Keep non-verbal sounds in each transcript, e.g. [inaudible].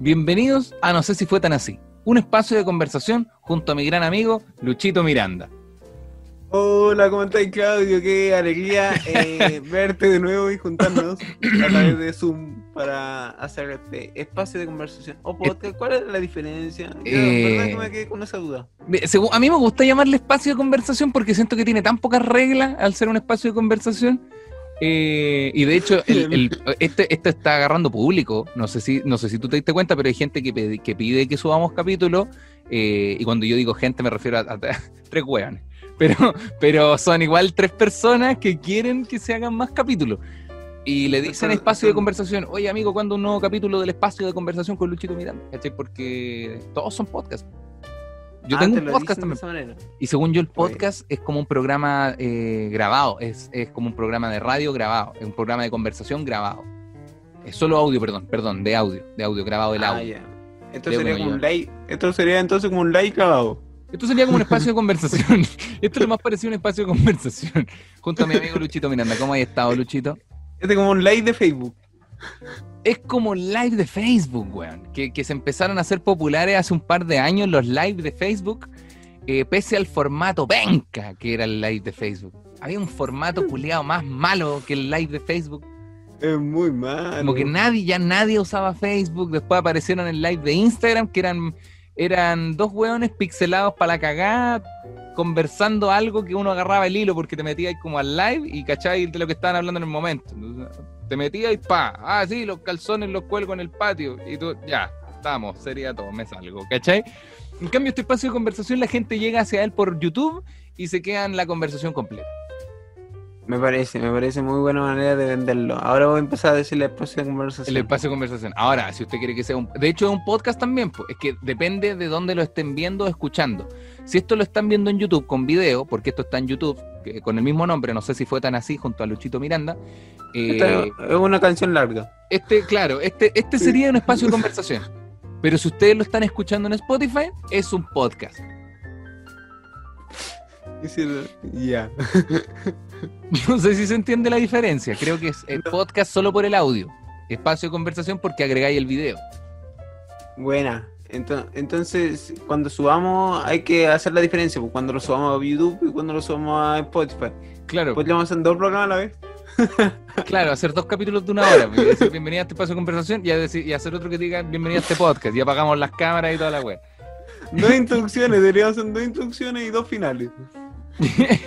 Bienvenidos a No sé si fue tan así, un espacio de conversación junto a mi gran amigo Luchito Miranda. Hola, ¿cómo estás, Claudio? Qué alegría [laughs] eh, verte de nuevo y juntarnos a través de Zoom para hacer este espacio de conversación. O podcast, ¿cuál es la diferencia? Yo, Eh, que me quedé con esa duda. A mí me gusta llamarle espacio de conversación porque siento que tiene tan pocas reglas al ser un espacio de conversación. Eh, y de hecho, el- el- este, esto está agarrando público. No sé si, no sé si tú te diste cuenta, pero hay gente que, pide- que pide que subamos capítulos. eh, y cuando yo digo gente, me refiero a, a [laughs] tres hueones. Pero, pero son igual tres personas que quieren que se hagan más capítulos. Y le dicen espacio de conversación. Oye, amigo, ¿cuándo un nuevo capítulo del espacio de conversación con Luchito Miranda? ¿Cachai? Porque todos son podcasts. Yo Ah, tengo te un podcast también. Y según yo, el Oye. podcast es como un programa eh, grabado, es, es como un programa de radio grabado, es un programa de conversación grabado. Es solo audio, perdón, perdón, de audio, de audio, grabado del Ah, audio. Esto sería como un yo. like. Esto sería entonces como un like grabado. Esto sería como un espacio de conversación. [laughs] Esto es lo más parecido a un espacio de conversación. Junto a mi amigo Luchito Miranda. ¿Cómo has estado, Luchito? Este es como un like de Facebook. Es como live de Facebook, weón. Que, que se empezaron a hacer populares hace un par de años los live de Facebook, eh, pese al formato penca que era el live de Facebook. Había un formato culiado más malo que el live de Facebook. Es muy malo. Como que nadie, ya nadie usaba Facebook. Después aparecieron en live de Instagram, que eran, eran dos hueones pixelados para la cagada, conversando algo que uno agarraba el hilo porque te metías como al live y cacháis de lo que estaban hablando en el momento. Te metías y pa, ah, sí, los calzones los cuelgo en el patio. Y tú, ya, estamos, sería todo, me salgo, ¿cachai? En cambio, este espacio de conversación, la gente llega hacia él por YouTube y se queda en la conversación completa. Me parece, me parece muy buena manera de venderlo. Ahora voy a empezar a decirle espacio de conversación. El espacio de conversación. Ahora, si usted quiere que sea un... De hecho, es un podcast también, pues, es que depende de dónde lo estén viendo o escuchando. Si esto lo están viendo en YouTube con video, porque esto está en YouTube, que- con el mismo nombre, no sé si fue tan así, junto a Luchito Miranda, eh, Esta es una canción larga. este, claro, este, este sería un espacio de [laughs] conversación. Pero si ustedes lo están escuchando en Spotify, es un podcast. Ya. [laughs] No sé si se entiende la diferencia. Creo que es el podcast solo por el audio. Espacio de conversación porque agregáis el video. Buena. Ento- Entonces, cuando subamos, hay que hacer la diferencia. pues, Cuando lo subamos a YouTube y cuando lo subamos a Spotify. Claro. ¿Podríamos hacer dos programas a la vez? [laughs] Claro, hacer dos capítulos de una hora. pues, decir bienvenida a este espacio de conversación y, a decir- y hacer otro que diga bienvenida a este podcast. Y apagamos las cámaras y toda la web. Dos introducciones, deberíamos hacer dos introducciones y dos finales. [laughs]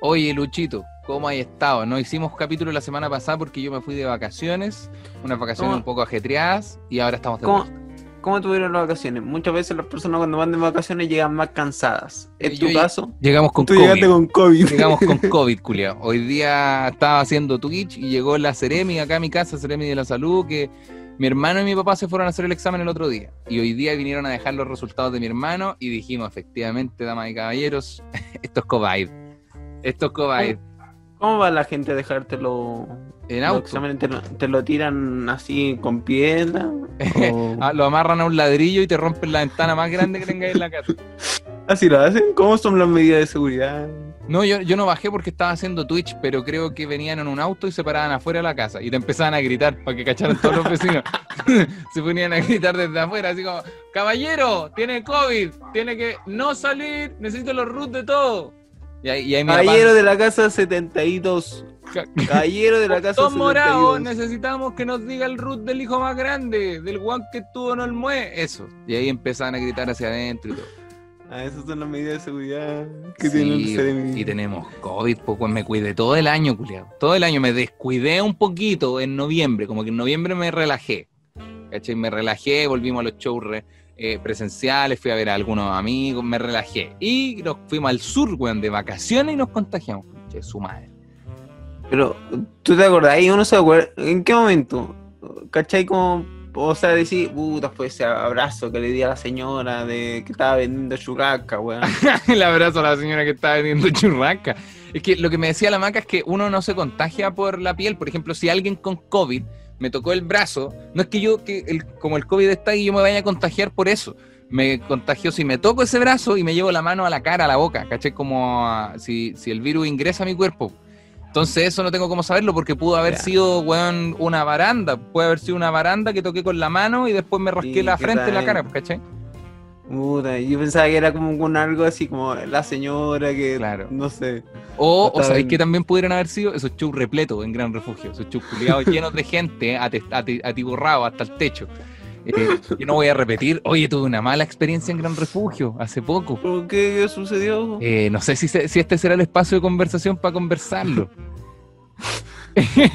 Oye, Luchito, ¿cómo has estado? No hicimos capítulo la semana pasada porque yo me fui de vacaciones, unas vacaciones ¿Cómo? un poco ajetreadas y ahora estamos de ¿Cómo, vuelta. ¿Cómo tuvieron las vacaciones? Muchas veces las personas cuando van de vacaciones llegan más cansadas. ¿En Yo tu caso? Llegamos con Tú COVID. llegaste con COVID. Llegamos con [laughs] COVID, culiao. Hoy día estaba haciendo Twitch y llegó la Ceremi acá a mi casa, Ceremi de la Salud, que mi hermano y mi papá se fueron a hacer el examen el otro día. Y hoy día vinieron a dejar los resultados de mi hermano y dijimos, efectivamente, damas y caballeros, [laughs] esto es COVID. Esto es COVID. ¿Cómo va la gente a dejártelo? En auto. ¿Te, lo, te lo tiran así con piedra? [laughs] O- Ah, lo amarran a un ladrillo y te rompen la ventana más grande que tengáis en la casa. [laughs] ¿Así lo hacen? ¿Cómo son las medidas de seguridad? No, yo, yo no bajé porque estaba haciendo Twitch, pero creo que venían en un auto y se paraban afuera de la casa y te empezaban a gritar para que cacharan todos los vecinos. [laughs] se ponían a gritar desde afuera, así como, caballero, tiene COVID, tiene que no salir, necesito los roots de todo. Y ahí, y ahí mi papá, Caballero de la casa 72. "Ca- Caballero de la [laughs] casa Don Morado, 72. necesitamos que nos diga el root del hijo más grande, del guan que estuvo en el mue. Eso. Y ahí empezaban a gritar hacia adentro y todo. Ah, esas son las medidas de seguridad que Sí, tiene el y tenemos COVID, pues pues, me cuidé todo el año, culiado. Todo el año me descuidé un poquito en noviembre, como que en noviembre me relajé. ¿Cachai? Me relajé, volvimos a los shows eh, presenciales, fui a ver a algunos amigos, me relajé. Y nos fuimos al sur, weón, de vacaciones y nos contagiamos. Che, su madre. Pero, ¿tú te acordás? Ahí uno se acuerda. ¿En qué momento? ¿Cachai? Como, o sea, decir, puta, fue ese abrazo que le di a la señora de que estaba vendiendo churrasca, weón. [laughs] El abrazo a la señora que estaba vendiendo churrasca. Es que lo que me decía la maca es que uno no se contagia por la piel. Por ejemplo, si alguien con COVID me tocó el brazo, no es que yo, que el, como el COVID está ahí, yo me vaya a contagiar por eso. Me contagio si me toco ese brazo y me llevo la mano a la cara, a la boca, ¿cachai? Como si, si el virus ingresa a mi cuerpo. Entonces eso no tengo cómo saberlo porque pudo haber sido, weón, una baranda. Puede haber sido una baranda que toqué con la mano y después me rasqué Y la frente y la cara, ¿cachai? Puta, yo pensaba que era como con algo así como la señora que, Claro. no sé. O, sabéis que también pudieran haber sido esos shows repletos en Gran Refugio, esos shows [laughs] llenos de gente, atiborrados hasta el techo. Eh, yo no voy a repetir, oye, tuve una mala experiencia en Gran Refugio hace poco. ¿Por qué ¿Qué sucedió? Eh, no sé si, si este será el espacio de conversación para conversarlo. [laughs] [laughs]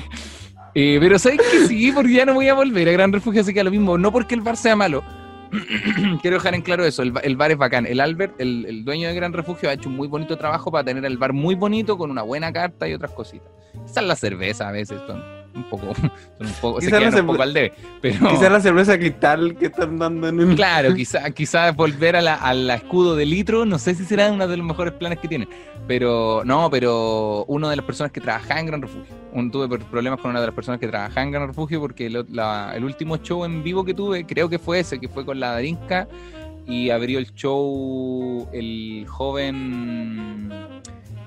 Eh, pero sabes que sí, porque ya no voy a volver a Gran Refugio, así que a lo mismo, no porque el bar sea malo. [clears throat] Quiero dejar en claro eso, el, ba- el bar es bacán. El Albert, el, dueño de Gran Refugio, ha hecho un muy bonito trabajo para tener el bar muy bonito, con una buena carta y otras cositas. Quizás la cerveza a veces son un poco, [laughs] son un poco, se Quizás la quedan un poco al debe. Pero, Quizás la cerveza cristal que están dando en el... Claro, [laughs] quizá, quizá volver a la, a la escudo de litro, no sé si será uno de los mejores planes que tienen. Pero, no, pero uno de las personas que trabajaba en Gran Refugio. Un, tuve problemas con una de las personas que trabajaba en Gran Refugio porque el, la- el último show en vivo que tuve, creo que fue ese, que fue con la Darinka y abrió el show el joven.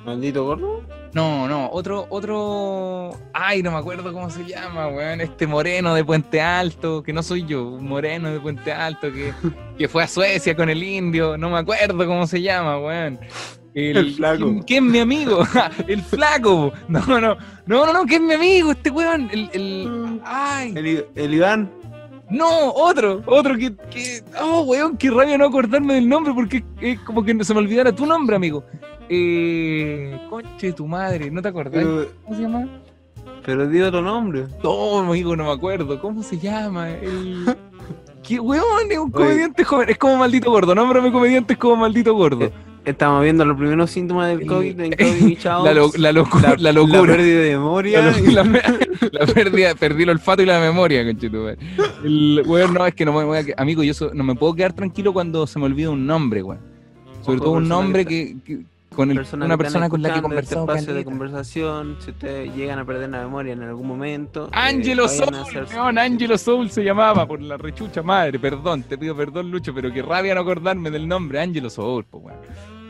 Maldito gordo. No, no, otro, otro. Ay, no me acuerdo cómo se llama, weón. Este moreno de Puente Alto, que no soy yo, un moreno de Puente Alto que, [laughs] que fue a Suecia con el indio. No me acuerdo cómo se llama, weón. El flaco. ¿quién, quién es mi amigo? [laughs] el flaco. No, no, no, no, no, que es mi amigo, este weón. El, el. Ay, el Iván. no, otro, otro que, que. Oh, weón, qué rabia no acordarme del nombre porque es como que se me olvidara tu nombre, amigo. Eh. Conche tu madre, ¿no te acordás? Pero, ¿Cómo se llama? pero di otro nombre. No, amigo, no me acuerdo. ¿Cómo se llama? El... [laughs] ¿Qué weón? Es un comediante joven. Es como maldito gordo. Nómbrame comediante es como maldito gordo. Estamos viendo los primeros síntomas del El- COVID en [laughs] COVID Chao. La, lo- la, locu- la, La locura. pérdida de memoria. La, la, la pérdida, perdí el olfato y la memoria, conchetumare. El weón, no, es que no me voy a, amigo, yo so- no me puedo quedar tranquilo cuando se me olvida un nombre, weón. Sobre todo un nombre que- con el- Persona una persona con la que he escuchando este espacio de conversación, si ustedes llegan a perder la memoria en algún momento. eh, Angelo a Soul, hacerse- weón, Angelo Soul se llamaba por la rechucha madre, perdón, te pido perdón, Lucho, pero qué rabia no acordarme del nombre, Angelo Soul, pues weón.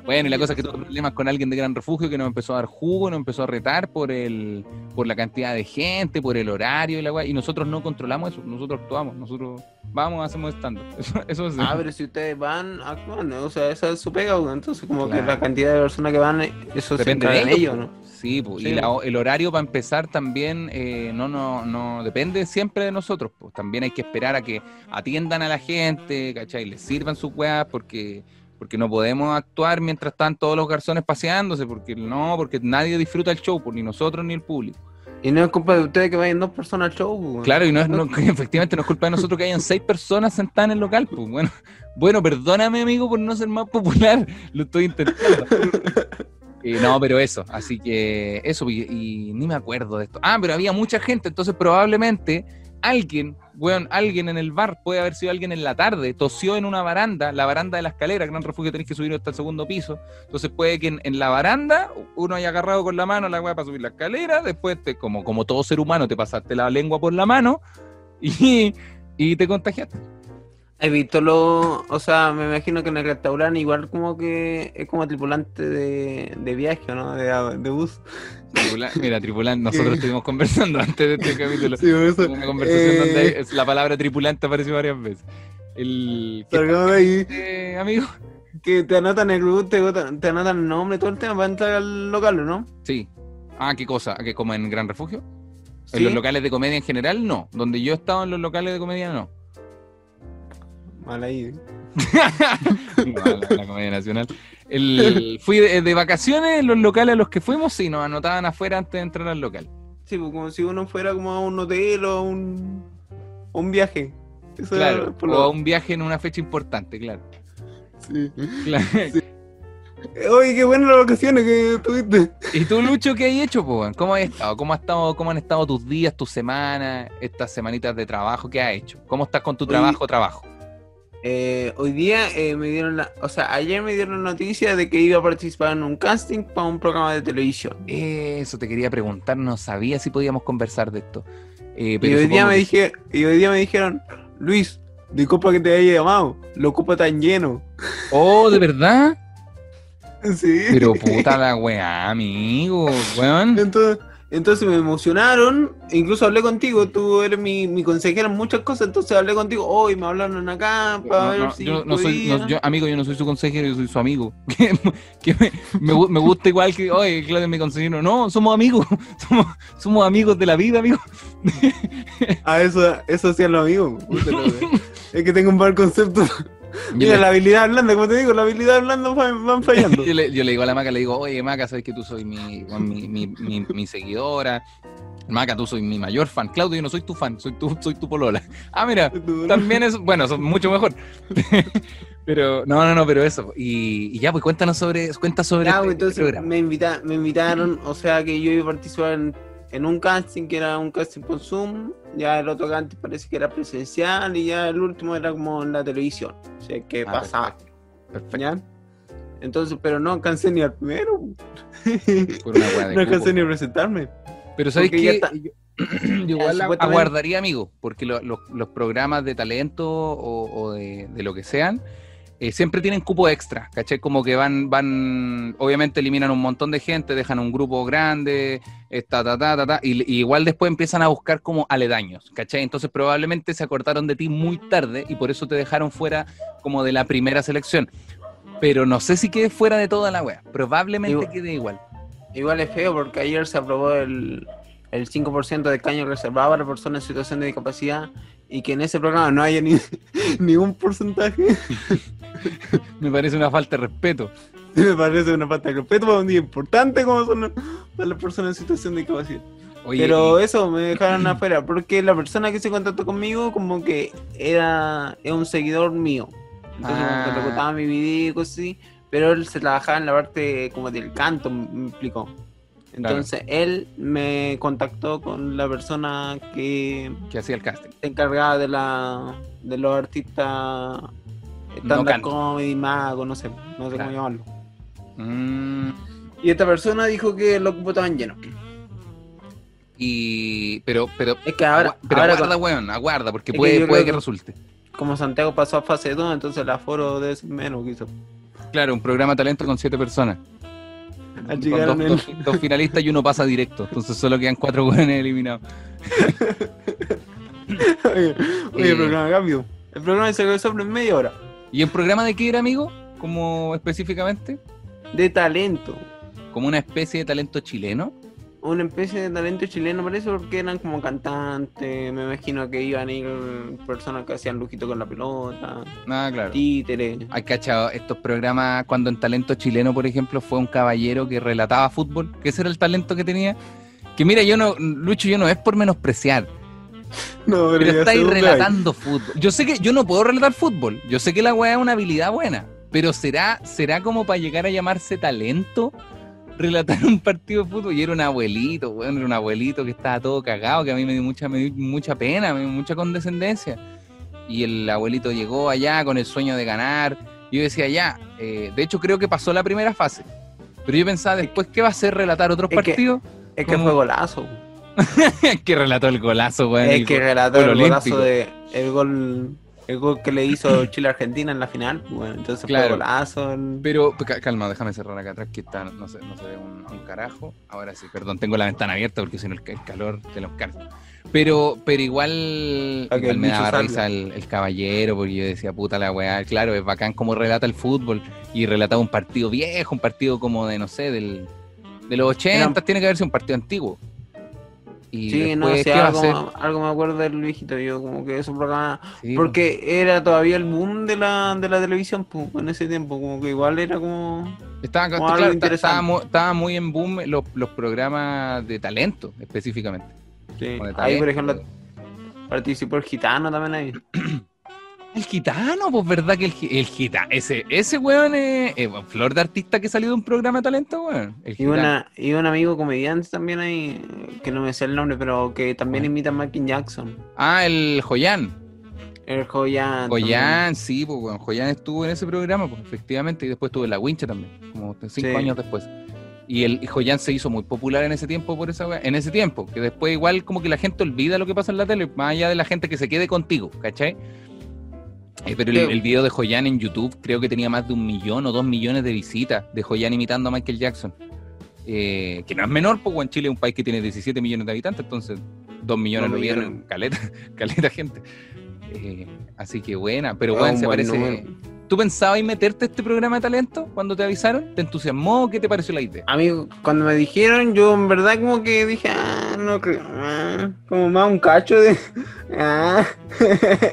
Bueno, y la cosa es que tuve problemas con alguien de Gran Refugio que nos empezó a dar jugo, nos empezó a retar por el por la cantidad de gente, por el horario y la weá, y nosotros no controlamos eso, nosotros actuamos, nosotros vamos, hacemos stand [laughs] Eso, eso es Ah, pero si ustedes van, actúan, o sea, esa es su pega, weón. entonces como Claro. que la cantidad de personas que van, eso Depende se de ellos. ¿no? Sí, po, y la- el horario para empezar también eh, no, no, no depende siempre de nosotros. Pues también hay que esperar a que atiendan a la gente, ¿cachai? Les sirvan sus weas porque, porque no podemos actuar mientras están todos los garzones paseándose, porque no, porque nadie disfruta el show, pues, ni nosotros ni el público. Y no es culpa de ustedes que vayan dos personas al show, weón. Claro, y no es, no- [laughs] efectivamente no es culpa de nosotros que hayan seis personas sentadas en el local. Pues bueno, bueno, perdóname, amigo, por no ser más popular. Lo estoy intentando. [laughs] Eh, no, pero eso, así que eso, y, y ni me acuerdo de esto. Ah, pero había mucha gente, entonces probablemente alguien, weón, alguien en el bar, puede haber sido alguien en la tarde, tosió en una baranda, la baranda de la escalera, gran refugio tenéis que subir hasta el segundo piso. Entonces puede que en, la baranda uno haya agarrado con la mano la weá para subir la escalera, después te, como, como todo ser humano, te pasaste la lengua por la mano y te contagiaste. He visto lo, o sea, me imagino que en el restaurante igual como que es como tripulante de, de viaje, ¿no? De, de bus. Tripula- [laughs] Mira, tripulante, nosotros estuvimos conversando antes de este capítulo. Sí, eso. Una conversación Eh, donde es- la palabra tripulante apareció varias veces. El ¿qué Salgamos de ahí. eh, amigo? Que te anotan el grupo, te, te anotan el nombre, todo el tema para entrar al local, ¿no? Sí. Ah, ¿qué cosa? ¿Que como en Gran Refugio? En los locales de comedia en general, no. Donde yo he estado en los locales de comedia, no. Mal ahí. No, la, la comedia nacional. El, fui de, de vacaciones en los locales a los que fuimos, sí, nos anotaban afuera antes de entrar al local. Sí, pues como si uno fuera como a un hotel o a un, un viaje. Eso Claro. por O a un viaje en una fecha importante, claro. Sí. Claro. Eh, Oye, qué buenas las vacaciones que tuviste. ¿Y tú, Lucho, qué has hecho, po? ¿Cómo has estado? ¿Cómo, has estado? ¿Cómo han estado tus días, tus semanas, estas semanitas de trabajo? ¿Qué has hecho? ¿Cómo estás con tu Oye, trabajo, trabajo? Eh, hoy día eh, me dieron la, o sea, ayer me dieron la noticia de que iba a participar en un casting para un programa de televisión. Eso te quería preguntar, no sabía si podíamos conversar de esto. Eh, Y hoy día me que- dije, y hoy día me dijeron, Luis, disculpa que te haya llamado, lo ocupa tan lleno. [laughs] Oh, ¿de verdad? Sí. Pero puta [laughs] la weá, amigo, weón. Entonces, entonces me emocionaron, incluso hablé contigo, tú eres mi, mi consejera en muchas cosas, entonces hablé contigo, hoy me hablaron acá para No, ver no, si yo no soy, no, podía. yo- amigo, yo no soy su consejero, yo soy su amigo. [laughs] Que, que me, me gu- me gusta igual que, oye, Claudio es mi consejero. No, somos amigos, [laughs] somos, somos amigos de la vida, amigo. Ah, eso, eso hacían los amigos. [laughs] es que tengo un mal concepto. Mira, le- la habilidad blanda, como te digo, la habilidad blanda van [laughs] fallando. Yo le, yo le digo a la Maca, le digo, oye Maca, sabes que tú soy mi, mi, mi, mi, mi seguidora. Maca, tú soy mi mayor fan. Claudio, yo no soy tu fan, soy tu, soy tu polola. Ah, mira, también es, bueno, son mucho mejor. [laughs] pero, no, no, no, pero eso. Y, y ya, pues cuéntanos sobre, cuenta sobre este, pues, este me, invita, me invitaron, o sea que yo iba a participar en, en un casting que era un casting por Zoom, ya el otro casting parece que era presencial y ya el último era como en la televisión, o sea que Ah, pasaba, Perfecto. ¿ya? Entonces, pero no alcancé ni al primero, [laughs] Por una weá de no cupo. alcancé ni a presentarme. Pero ¿sabes yo [clears throat] igual aguardaría, amigo, porque lo- los- los programas de talento o, o de, de lo que sean, eh, siempre tienen cupo extra, ¿cachai? Como que van, van, obviamente eliminan un montón de gente, dejan un grupo grande, eh, ta, ta, ta, ta, ta, y, y igual después empiezan a buscar como aledaños, ¿cachai? Entonces probablemente se acordaron de ti muy tarde y por eso te dejaron fuera como de la primera selección. Pero no sé si quede fuera de toda la wea, probablemente Igual- quede igual. Igual es feo porque ayer se aprobó el, el 5% de caño reservado para personas en situación de discapacidad y que en ese programa no haya ni, [laughs] ni un porcentaje. [laughs] Me parece una falta de respeto. [laughs] Me parece una falta de respeto para un día importante como son para las personas en situación de discapacidad. Oye, Pero eso me dejaron afuera, porque la persona que se contactó conmigo como que era, era un seguidor mío. Entonces como que Ah. mi video y cosas así, pero él se trabajaba en la parte como del canto, me explicó. Entonces él me contactó con la persona que que hacía el casting. se encargaba de la de los artistas stand-up canto. comedy, mago, no sé, no sé Claro. cómo llamarlo. Mm, Y esta persona dijo que los cupos estaban llenos. y pero pero Es que ahora, pero ahora aguarda, weón, aguarda, porque Es que puede, puede que que- resulte. como Santiago pasó a fase 2, entonces el aforo debe ser menos quizás. Claro, un programa talento con siete personas. Al Con dos, el- dos- dos finalistas y uno pasa directo. Entonces solo quedan cuatro weones eliminados. [laughs] Oye, oye, Eh. el programa cambio. El programa se resuelve en media hora. ¿Y el programa de qué era, amigo? Como específicamente, De talento. como una especie de talento chileno. Una especie de talento chileno parece porque eran como cantantes. Me imagino que iban a ir personas que hacían lujito con la pelota. Ah, claro. Títeres. Hay cachado estos programas cuando en talento chileno, por ejemplo, fue un caballero que relataba fútbol, que ese era el talento que tenía. Que mira, yo no, Lucho, yo no es por menospreciar, [laughs] No, pero estáis relatando fútbol. Yo sé que yo no puedo relatar fútbol, yo sé que la weá es una habilidad buena, pero será, será como para llegar a llamarse talento relatar un partido de fútbol. Y era un abuelito, weón, era un abuelito que estaba todo cagado, que a mí me dio mucha, me dio mucha pena, me dio mucha condescendencia. Y el abuelito llegó allá con el sueño de ganar. Y yo decía, ya, eh, de hecho creo que pasó la primera fase. Pero yo pensaba, después, ¿qué va a hacer relatar otros Es que- partidos? Es que fue golazo. [laughs] que relató el golazo, weón. es el que relató gol el olímpico. golazo de. El gol. El gol que le hizo [clears throat] Chile a Argentina en la final. Bueno, entonces Claro. fue golazo. el- Pero, ca- calma, déjame cerrar acá atrás que está, no se, no se ve un, un carajo. Ahora sí, perdón, tengo la ventana abierta porque si no el, el calor te los carga. Pero, pero igual, que igual me daba salga. risa el, el caballero porque yo decía, puta la weá, claro, es bacán como relata el fútbol y relataba un partido viejo, un partido como de, no sé, del, de los 80, Era- tiene que haber sido un partido antiguo. Y Sí, no después, sé, ¿qué va a algo, algo me acuerdo del viejito, yo como que esos programas, Sí, porque era todavía el boom de la, de la televisión pues, en ese tiempo, como que igual era como... Estaba, Como claro, algo estaba, mu- estaba muy en boom los, los programas de talento, específicamente. sí. Ahí, por ejemplo, participó el gitano también ahí. [clears throat] El gitano, pues verdad que el, el gitano, ese, ese weón es, flor de artista que salió de un programa de talento, weón. Y, una, y un amigo comediante también ahí, que no me sé el nombre, pero que también imita a Michael Jackson. Ah, el Joyan. El Joyan. Joyan, sí, pues weón. Joyan estuvo en ese programa, pues efectivamente, y después estuvo en La Wincha también, como cinco Sí. años después. Y el Joyan se hizo muy popular en ese tiempo por esa en ese tiempo, que después igual como que la gente olvida lo que pasa en la tele, más allá de la gente que se quede contigo, ¿cachai? Eh, pero el, video de Joyan en YouTube creo que tenía más de un millón o dos millones de visitas de Joyan imitando a Michael Jackson. Eh, que no es menor, porque en Chile es un país que tiene 17 millones de habitantes, entonces dos millones Dos lo vieron, millones. caleta, [laughs] caleta gente. Eh, así que buena, pero Ah, bueno, un se parece. número. ¿Tú pensabas en meterte a este programa de talento cuando te avisaron? ¿Te entusiasmó? ¿Qué te pareció la idea? A mí, cuando me dijeron, yo en verdad como que dije, ah, no creo, ah, como más un cacho de, [laughs] ah, [laughs]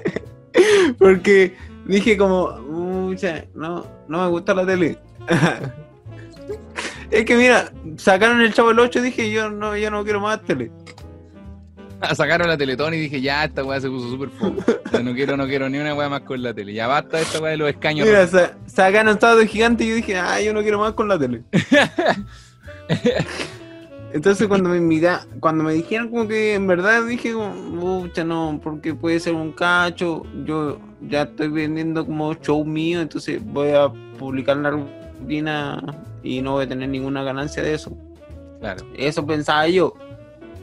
[laughs] porque dije como, mucha, no, no me gusta la tele. [laughs] es que mira, sacaron el Chavo del 8 y dije, yo no, yo no quiero más tele. [laughs] Sacaron la Teletón y dije, ya, esta weá se puso súper fome. Ya no quiero, no quiero ni una weá más con la tele. Ya basta esta weá de los escaños. Mira, sa- sacaron Estado de Gigante y yo dije, ah, yo no quiero más con la tele. Entonces cuando me invita, cuando me dijeron como que en verdad dije pucha no, porque puede ser un cacho, yo ya estoy vendiendo como show mío, entonces voy a publicar la rutina y no voy a tener ninguna ganancia de eso. Claro. Eso pensaba yo.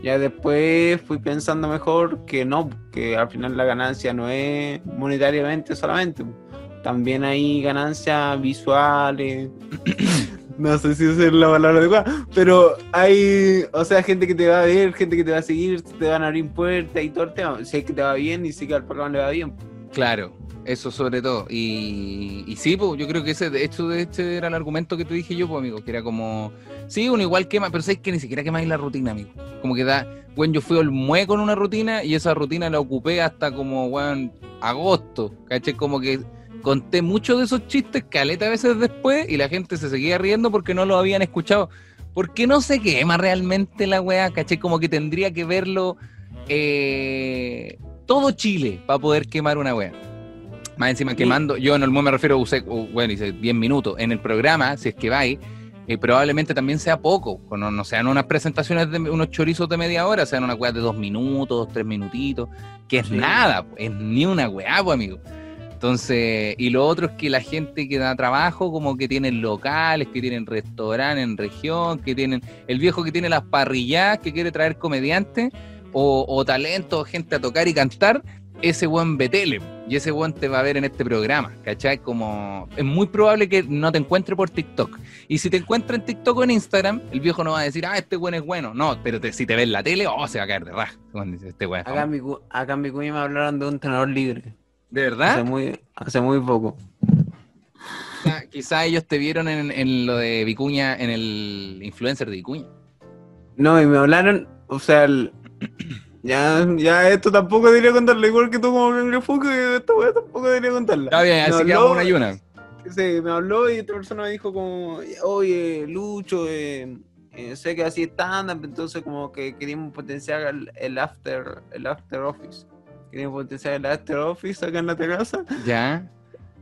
Ya después fui pensando mejor que no, que al final la ganancia no es monetariamente solamente. También hay ganancias visuales. No sé si es la palabra adecuada, pero hay, o sea, gente que te va a ver, gente que te va a seguir, te van a abrir puertas y todo el tema. Si es que te va bien y si que al programa le va bien. Claro, eso sobre todo. Y, y sí, pues, yo creo que ese, de hecho, de este era el argumento que te dije yo, pues, amigo, que era como, sí, uno igual quema, pero sabes que ni siquiera quemáis la rutina, amigo. Como que da, bueno, yo fui al mue con una rutina y esa rutina la ocupé hasta como, bueno, agosto, ¿cachai? Como que conté muchos de esos chistes caleta veces después y la gente se seguía riendo porque no lo habían escuchado. Porque no se quema realmente la weá, ¿cachai? Como que tendría que verlo eh, todo Chile para poder quemar una weá. Más encima quemando, yo en el me refiero, usé, uh, bueno, hice 10 minutos. En el programa, si es que vais, eh, probablemente también sea poco. No, no sean unas presentaciones de unos chorizos de media hora, sean una weá de dos minutos, tres minutitos, que es Sí. nada, es ni una weá, pues, amigo. Entonces, y lo otro es que la gente que da trabajo, como que tienen locales, que tienen restaurantes en región, que tienen el viejo que tiene las parrillas, que quiere traer comediantes o, o talento, gente a tocar y cantar, ese buen betele. Y ese buen te va a ver en este programa, ¿cachai? Como es muy probable que no te encuentre por TikTok. Y si te encuentra en TikTok o en Instagram, el viejo no va a decir, ah, este buen es bueno. No, pero te- si te ve en la tele, oh, se va a caer de raja. Este buen Acá famoso". en mi, cu- acá en mi cuña me hablaron de un tenedor libre. ¿De Hace verdad? muy, hace muy poco. Quizá, quizá ellos te vieron en, en lo de Vicuña, en el influencer de Vicuña. No, y me hablaron, o sea, el- ya, ya esto tampoco debería contarlo, igual que tú como Fuku, esta weá tampoco debería contarla. Está bien, así que una y una. Sí, me habló y esta persona me dijo como, oye, Lucho, eh, eh, sé que así stand-up, entonces como que queríamos potenciar el, el after, el after office. Queríamos potenciar el after office acá en la terraza. Ya.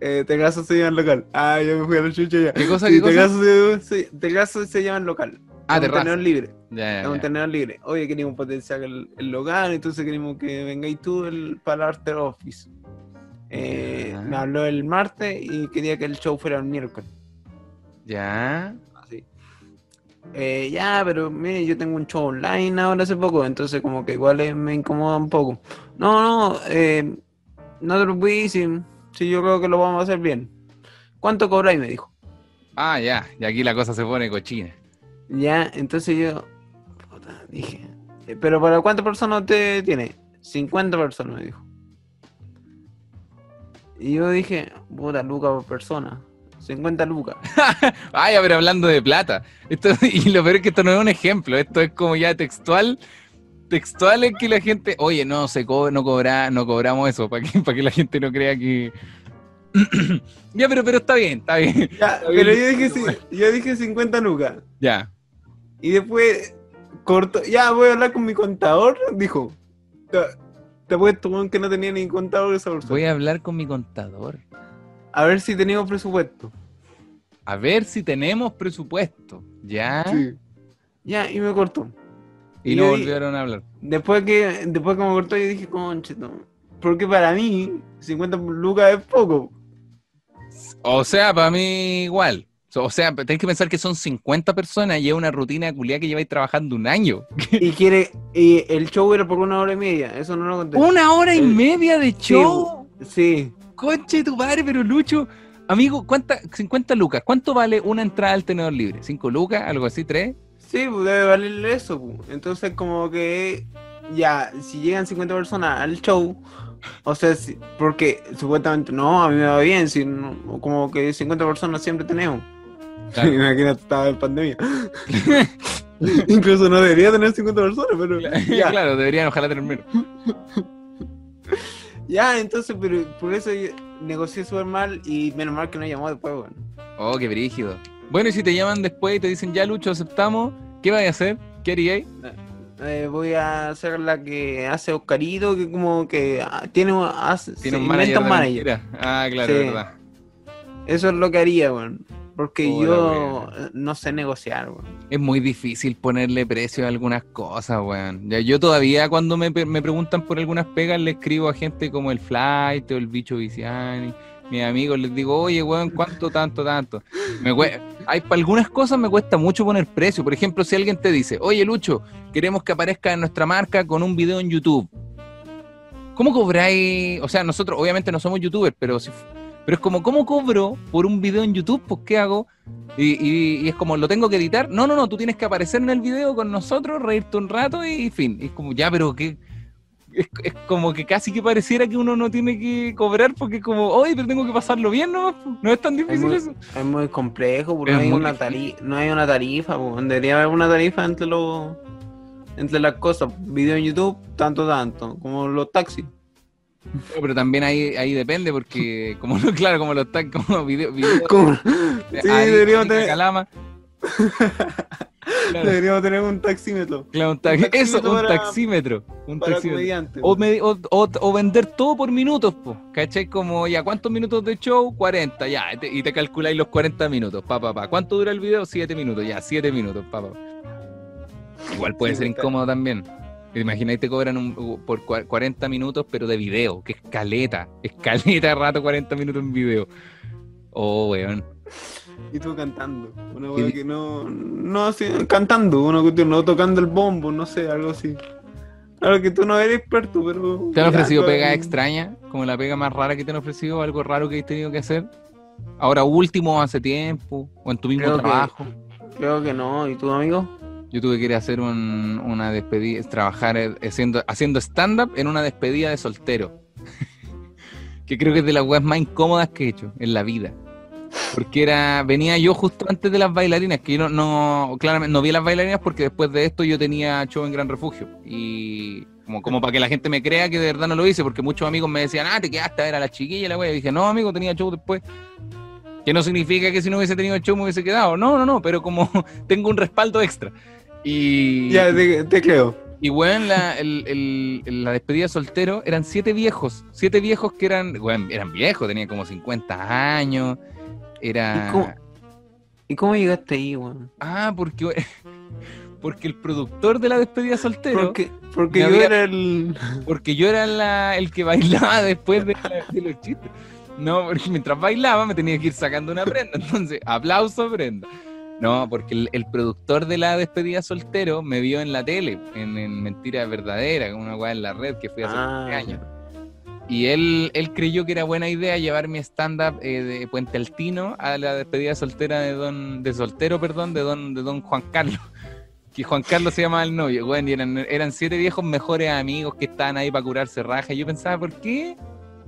Eh, terraza se llama local. Ah, yo me fui a la chucha ya. ¿Qué cosa, Sí, qué cosa? terraza, se, se- se llama local. Ah, terraza. tenedor libre. Ya, Es un tenedor libre. Oye, queríamos potenciar el, el local, entonces queríamos que vengáis tú el, para el After Office. Eh, me habló el martes y quería que el show fuera el miércoles. Ya. Eh, ya, pero mire, yo tengo un show online ahora hace poco, entonces como que igual eh, me incomoda un poco. No, no, eh, no te preocupes, si, si yo creo que lo vamos a hacer bien. ¿Cuánto cobráis? Me dijo. Ah, ya. Y aquí la cosa se pone cochina. Ya, entonces yo puta, dije, "Eh, pero ¿para cuántas personas usted tiene? 50 personas, me dijo. Y yo dije, puta, lucas por persona. 50 lucas. [laughs] Ah, ya, pero hablando de plata. Esto, [laughs] y lo peor es que esto no es un ejemplo. Esto es como ya textual. Textual es que la gente, oye, no se co- no cobra, no cobramos eso, para que, [laughs] para que la gente no crea que. [clears throat] ya, pero, pero está bien, está bien. Ya, bien. pero yo dije, yo dije 50 lucas. Ya. Y después cortó, ya voy a hablar con mi contador, dijo. Te, te apuesto weón, que no tenía ni contador esa persona. Voy a hablar con mi contador. A ver si teníamos presupuesto. A ver si tenemos presupuesto. Ya. Sí. Ya, y me cortó. Y Y no volvieron a hablar. Después que, después que me cortó, yo dije, conchito. Porque para mí, 50 lucas es poco. O sea, para mí igual. O sea, tenés que pensar que son 50 personas y es una rutina culiada que lleváis trabajando un año. [laughs] Y quiere, y el show era por una hora y media, eso no lo conté. Una hora y El- media de show. Sí, Conche tu padre, pero Lucho. Amigo, ¿cuánta, 50 lucas. ¿Cuánto vale una entrada al tenedor libre? ¿5 lucas? ¿Algo así? ¿3? Sí, pues debe valerle eso. pues. Entonces, como que ya, si llegan 50 personas al show, o sea, si- porque supuestamente no, a mí me va bien, si no- como que 50 personas siempre tenemos. Claro. [laughs] Imagínate, estaba en pandemia. [laughs] Incluso no debería tener 50 personas, pero ya, [laughs] claro, deberían ojalá tener menos. Ya, entonces, pero por eso negocié súper mal y menos mal que no llamó después, bueno. Oh, qué brígido. Bueno, y si te llaman después y te dicen, ya Lucho, aceptamos, ¿qué vas a hacer? ¿Qué haríais? Eh, voy a hacer la que hace Oscarito, que como que ah, tiene, un- hace, Tiene un manager. un manager. Ah, claro, Sí. verdad. Eso es lo que haría, weón. Porque Hola, yo no sé negociar, weón. Es muy difícil ponerle precio a algunas cosas, weón. Ya, yo todavía cuando me, me preguntan por algunas pegas le escribo a gente como el Flight o el Bicho Viciani, mis amigos, les digo, oye, weón, ¿cuánto, tanto, tanto? Me Hay, para algunas cosas me cuesta mucho poner precio. Por ejemplo, si alguien te dice, oye, Lucho, queremos que aparezca en nuestra marca con un video en YouTube. ¿Cómo cobráis? O sea, nosotros obviamente no somos youtubers, pero si, pero es como, ¿cómo cobro por un video en YouTube? Pues, ¿qué hago? Y, y- y es como, ¿lo tengo que editar? No, no, no, tú tienes que aparecer en el video con nosotros, reírte un rato y, fin. Y es como, ya, pero que es, es como que casi que pareciera que uno no tiene que cobrar porque como, oye, pero tengo que pasarlo bien, ¿no? No es tan difícil muy- eso. Es muy complejo, porque no hay, una tarifa, no hay una tarifa. Debería haber una tarifa entre los entre las cosas. Video en YouTube, tanto, tanto. Como los taxis. No, Pero también ahí, ahí depende porque, [laughs] como no, claro, como los tan como video, video [laughs] Como- de Sí, deberíamos tener, Calama. Claro, [laughs] deberíamos tener un taxímetro. claro, un taxímetro eso, un para- taxímetro. Un Para taxímetro. comediantes. O, me- o, o- o vender todo por minutos, po. ¿Cachai? Como, ya, ¿cuántos minutos de show? 40, ya. y te- Y te calculáis los 40 minutos, pa, pa, pa. ¿Cuánto dura el video? 7 minutos, ya, 7 minutos, pa, pa. Igual puede Sí, ser está- incómodo también. Imagináis te cobran un- por cua- 40 minutos, pero de video, que escaleta. Escaleta de [laughs] rato, 40 minutos en video. Oh, weón. Y tú cantando. Una di- que no. No así, cantando. Una cuestión, no tocando el bombo, no sé, algo así. Claro que tú no eres experto, pero. ¿Te han ofrecido pues, pega extraña? Como la pega más rara que te han ofrecido, algo raro que has tenido que hacer. Ahora último, hace tiempo, o en tu mismo Creo que- trabajo. Creo que no. ¿Y tú, amigo? Yo tuve que ir a hacer un- una despedida, trabajar eh, haciendo, haciendo stand-up en una despedida de soltero. [laughs] que creo que es de las weas más incómodas que he hecho en la vida. Porque era, venía yo justo antes de las bailarinas, que yo no, no, claramente no vi las bailarinas porque después de esto yo tenía show en Gran Refugio. Y como, como para que la gente me crea que de verdad no lo hice, porque muchos amigos me decían, ah, te quedaste a ver a la chiquilla la wea. Y dije, no, amigo, tenía show después. Que no significa que si no hubiese tenido show me hubiese quedado. No, no, no, pero como [laughs] tengo un respaldo extra. Y, Ya, te, te creo. y weón, la, el- el- el- la despedida de soltero eran siete viejos. Siete viejos que eran, weón, eran viejos, tenían como 50 años. Era. ¿Y cómo? ¿Y cómo llegaste ahí, weón? Ah, porque, [laughs] porque el productor de la despedida de soltero. Porque, porque yo había- era el. Porque yo era la- el que bailaba [laughs] después de, la- de los chistes. No, porque mientras bailaba me tenía que ir sacando una prenda. [laughs] Entonces, aplauso, prenda. No, porque el, el productor de la despedida soltero me vio en la tele, en, en Mentira Verdadera, con una weá en la red que fui hace Ah, 20 años. Y él, él creyó que era buena idea llevar mi stand-up eh, de Puente Altino a la despedida soltera de don, de soltero, perdón, de don, de don Juan Carlos. [laughs] Que Juan Carlos se llamaba el novio, bueno, y eran, eran siete viejos mejores amigos que estaban ahí para curarse raja. Y yo pensaba, ¿por qué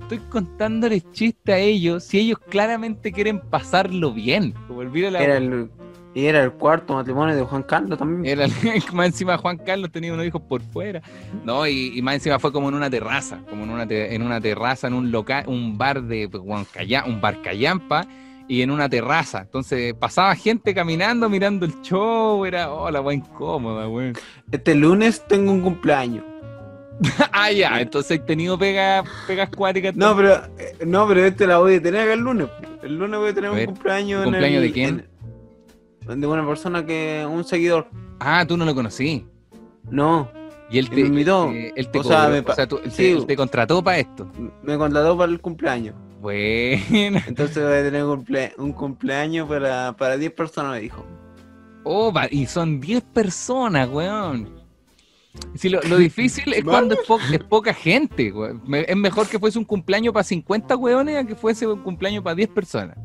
estoy contándoles chistes a ellos si ellos claramente quieren pasarlo bien? Como la Era el, y era el cuarto matrimonio de Juan Carlos también. era el- [laughs] más encima Juan Carlos tenía unos hijos por fuera. No, y, y más encima fue como en una terraza, como en una, te- en una terraza, en un local, un bar de Huancaya- un bar callampa y en una terraza. Entonces pasaba gente caminando, mirando el show, era, oh, la wea incómoda, weón. Este lunes tengo un cumpleaños. [laughs] ah, ya, entonces he tenido pegas pegas cuáticas. No, pero, eh, no, pero este la voy a tener acá el lunes. El lunes voy a tener A ver, un cumpleaños. ¿un en cumpleaños el- de quién? en- de una persona que. Un seguidor. Ah, tú no lo conocí. No, Y él te, invitó. él te O sea, me o sea, tú- sí. él te contrató para esto. me contrató para el cumpleaños. Bueno. [laughs] Entonces voy a tener un, cumple- un cumpleaños para, para 10 personas, me dijo. Oh, y son 10 personas, weón. Si lo, lo difícil es [laughs] cuando es, po- es poca gente, Es mejor que fuese un cumpleaños para 50 weones a que fuese un cumpleaños para 10 personas.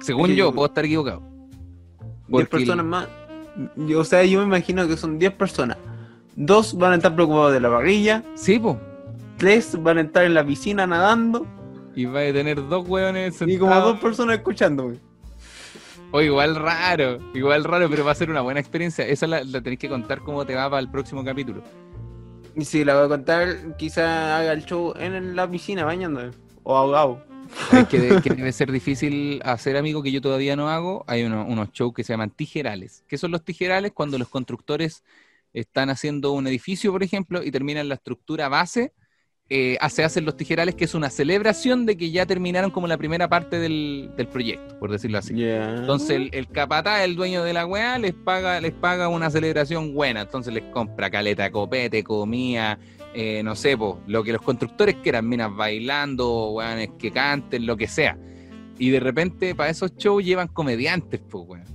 Según yo, yo- puedo estar equivocado. 10 Porque personas más. Yo, o sea, yo me imagino que son 10 personas. Dos van a estar preocupados de la parrilla. Sí, po. Tres van a estar en la piscina nadando. Y va a tener dos weones Y como sentados. dos personas escuchándome. O igual raro, igual raro, pero va a ser una buena experiencia. Esa la, la tenéis que contar cómo te va para el próximo capítulo. Y si la voy a contar, quizá haga el show en la piscina bañándome. O ahogado. ¿Sabes que, de- que debe ser difícil hacer, amigo, que yo todavía no hago? Hay uno- unos shows que se llaman tijerales. ¿Qué son los tijerales? Cuando los constructores están haciendo un edificio, por ejemplo, y terminan la estructura base, eh, se hacen los tijerales, que es una celebración de que ya terminaron como la primera parte del, del proyecto, por decirlo así. Entonces el, el capataz, el dueño de la weá, les paga, les paga una celebración buena. Entonces les compra caleta, copete, comida, eh, no sé, po, lo que los constructores quieran, minas bailando, weones que canten, lo que sea. Y de repente para esos shows llevan comediantes, pues, weón.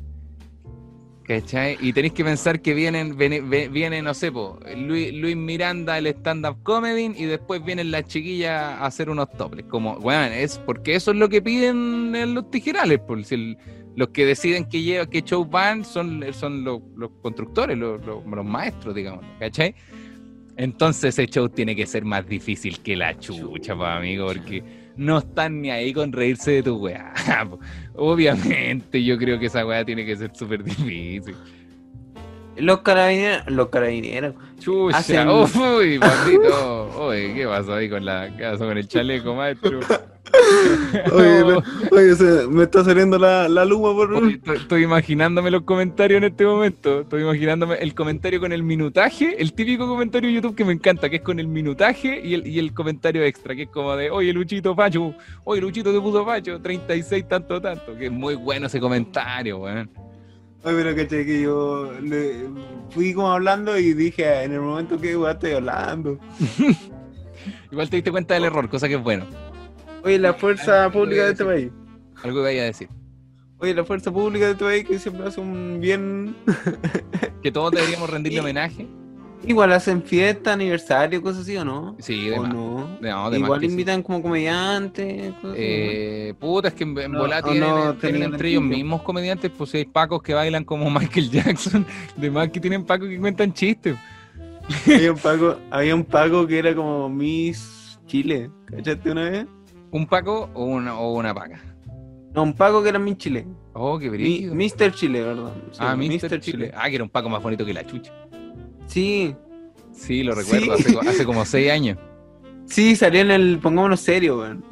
¿Cachai? Y tenéis que pensar que vienen, viene, ve- viene, no sé, Luis, Luis Miranda, el stand-up comedy, y después vienen las chiquillas a hacer unos toples. Como, weón, es porque eso es lo que piden en los tijerales, por si los que deciden que lleva, qué show van son, son los, constructores, los maestros, digamos, ¿cachai? Entonces ese show tiene que ser más difícil que la chucha, pa, amigo, porque no están ni ahí con reírse de tu weá. [laughs] Obviamente, yo creo que esa weá tiene que ser súper difícil. Los carabineros. Los carabineros. Chucha, Hacen- uy, papito. [laughs] Uy, ¿qué pasó ahí con la qué pasó con el chaleco, maestro? [laughs] Oye, no- oye, se- me está saliendo la, la luma por. Oye, estoy, estoy imaginándome los comentarios en este momento. Estoy imaginándome el comentario con el minutaje, el típico comentario de YouTube que me encanta, que es con el minutaje y el, y el comentario extra, que es como de, oye, Luchito Facho, oye, Luchito te puso Facho, 36 tanto, tanto. Que es muy bueno ese comentario, weón. Oye, pero caché que yo le- fui como hablando y dije en el momento que weá estoy hablando. [laughs] Igual te diste cuenta del error, cosa que es bueno. Oye, la fuerza pública de este país. Algo que vaya a decir. Oye, la fuerza pública de este país que siempre hace un bien. Que todos deberíamos [laughs] rendirle homenaje. Igual hacen fiesta, aniversario, cosas así, ¿o no? Sí, de ¿O más. no? De- no, de más Igual sí. invitan como comediantes. cosas así, Eh, puta, es que en, en volá tienen, entre ellos mismos comediantes, pues hay pacos que bailan como [laughs] Michael Jackson, de más que tienen pacos que cuentan chistes. Había un [laughs] Paco, había un Paco que era como Miss Chile. ¿Cachaste una vez? ¿Un paco o una, o una paca? No, un Paco que era Miss Chile. Oh, qué Mi- brillo. Mr. Chile, ¿verdad? Sí, ah, Mr. Chile. Ah, que era un paco más bonito que la chucha. Sí, Sí, lo recuerdo, Sí. Hace, hace como seis años. sí, salió en el Pongámonos Serio, weón.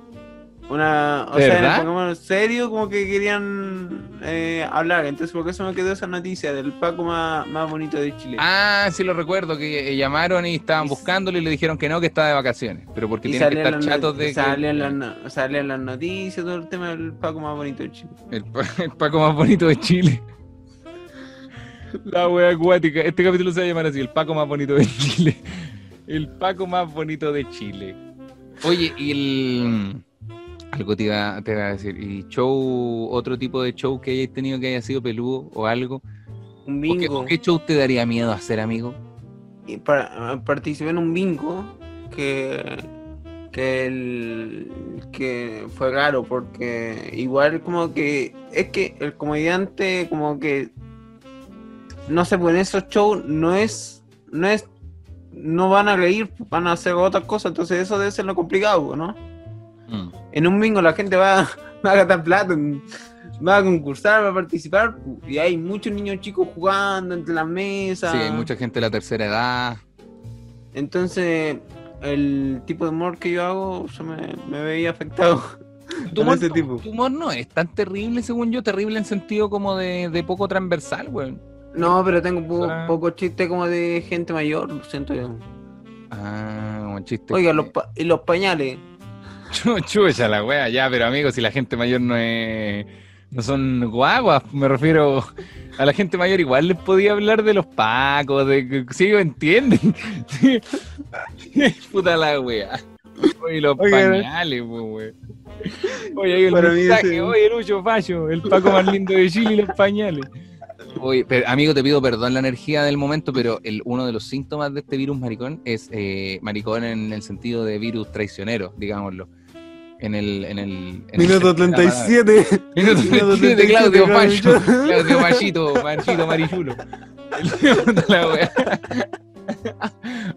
Una, o sea, en el. Pongámonos Serio como que querían eh, hablar. Entonces, por eso me quedó esa noticia del Paco más, más bonito de Chile. Ah, sí lo recuerdo, que eh, llamaron y estaban buscándole y le dijeron que no, que estaba de vacaciones. Pero porque tienen que estar las, chatos de que... salían las no- salían las noticias, todo el tema del Paco más bonito de Chile. El [laughs] Paco más bonito de Chile. La wea acuática. Este capítulo se va a llamar así, el Paco más bonito de Chile. El Paco más bonito de Chile. Oye, y el... Algo te iba, te iba a decir. ¿Y show, otro tipo de show que hayáis tenido que haya sido peludo o algo? Un ¿O qué, bingo. qué show te daría miedo hacer, amigo? y para, participé en un bingo que que el que fue raro porque igual como que es que el comediante como que no sé pues en esos shows no es no es no van a reír van a hacer otras cosas entonces eso debe ser lo complicado ¿no? Mm. en un bingo la gente va, [laughs] va a gastar plata, va a concursar, va a participar, y hay muchos niños chicos jugando entre las mesas. Sí, hay mucha gente de la tercera edad. Entonces, el tipo de humor que yo hago se me, me veía afectado. [laughs] Tu humor, ese tipo. tu humor no es tan terrible, según yo, terrible en sentido como de, de poco transversal, weón. No, pero tengo po- Ah. poco chiste como de gente mayor, lo siento yo. Ah, como chiste. Oiga, que- los, pa- y los pañales. Chu- Chucha la wea, ya, pero amigo, si la gente mayor no es. No son guaguas, me refiero a la gente mayor, igual les podía hablar de los pacos, de que sí, entienden. Sí. [laughs] Puta la wea. Oye, los pañales, pues, wea. Oye, ahí el mensaje, oye, Lucho Fallo, el paco más lindo de Chile y los pañales. Oye, pero, amigo, te pido perdón la energía del momento, pero el, uno de los síntomas de este virus maricón es eh, maricón en el sentido de virus traicionero, digámoslo. En el. En el en Minuto el- 37. Minuto [laughs] Minuto 37, Claudio 37, Pacho. Claudio. Pachito, Panchito Marichulo. El- la wea.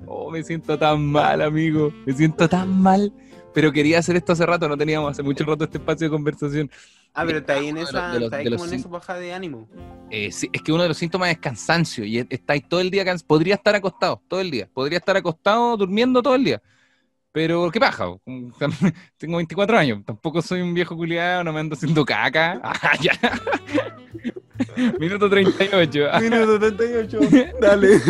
Oh, me siento tan mal, amigo. Me siento tan mal. Pero quería hacer esto hace rato, no teníamos hace mucho rato este espacio de conversación. Ah, pero está ahí en De los- esa, de los- está ahí como en esa baja de ánimo. Eh, sí, es que uno de los síntomas es cansancio y es- estáis todo el día cansado. Podría estar acostado todo el día. Podría estar acostado durmiendo todo el día. Pero qué paja. [laughs] Tengo 24 años. Tampoco soy un viejo culiado, no me ando haciendo caca. [laughs] Ah, ya. [laughs] Minuto 38. Ah, Minuto 38. Dale.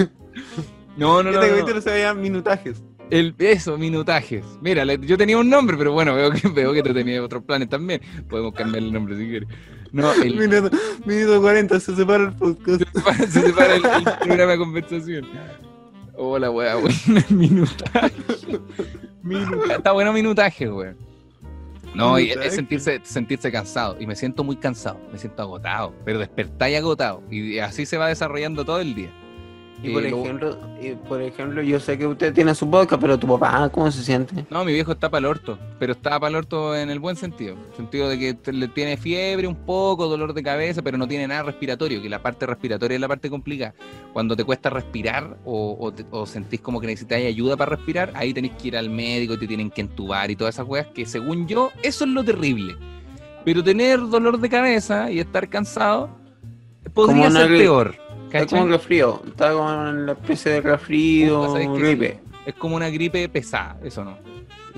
No, no, no. no. capítulo se veía minutajes. El, eso, minutajes. Mira, yo tenía un nombre, pero bueno, veo que, [laughs] veo que tú tenías otros planes también. Podemos cambiar el nombre si quieres. No, el, Minuto, minuto 40, se separa el podcast. se separa el, el programa de conversación. Hola, weá, weón. [laughs] Minutaje. Minuta- Está bueno minutaje, weón. No, es sentirse, sentirse cansado. Y me siento muy cansado. Me siento agotado. Pero despertáis agotado. Y así se va desarrollando todo el día. Y por lo- ejemplo, y por ejemplo, yo sé que usted tiene su podcast, pero tu papá, ¿cómo se siente? No, mi viejo está para el orto, pero está para el orto en el buen sentido. En el sentido de que le tiene fiebre un poco, dolor de cabeza, pero no tiene nada respiratorio, que la parte respiratoria es la parte complicada. Cuando te cuesta respirar o, o te- o sentís como que necesitáis ayuda para respirar, ahí tenés que ir al médico y te tienen que entubar y todas esas cosas, que según yo, eso es lo terrible. Pero tener dolor de cabeza y estar cansado podría ser gri- peor. Es como un resfrío, está como en la especie de resfrío, gripe. Es como una gripe pesada, eso no.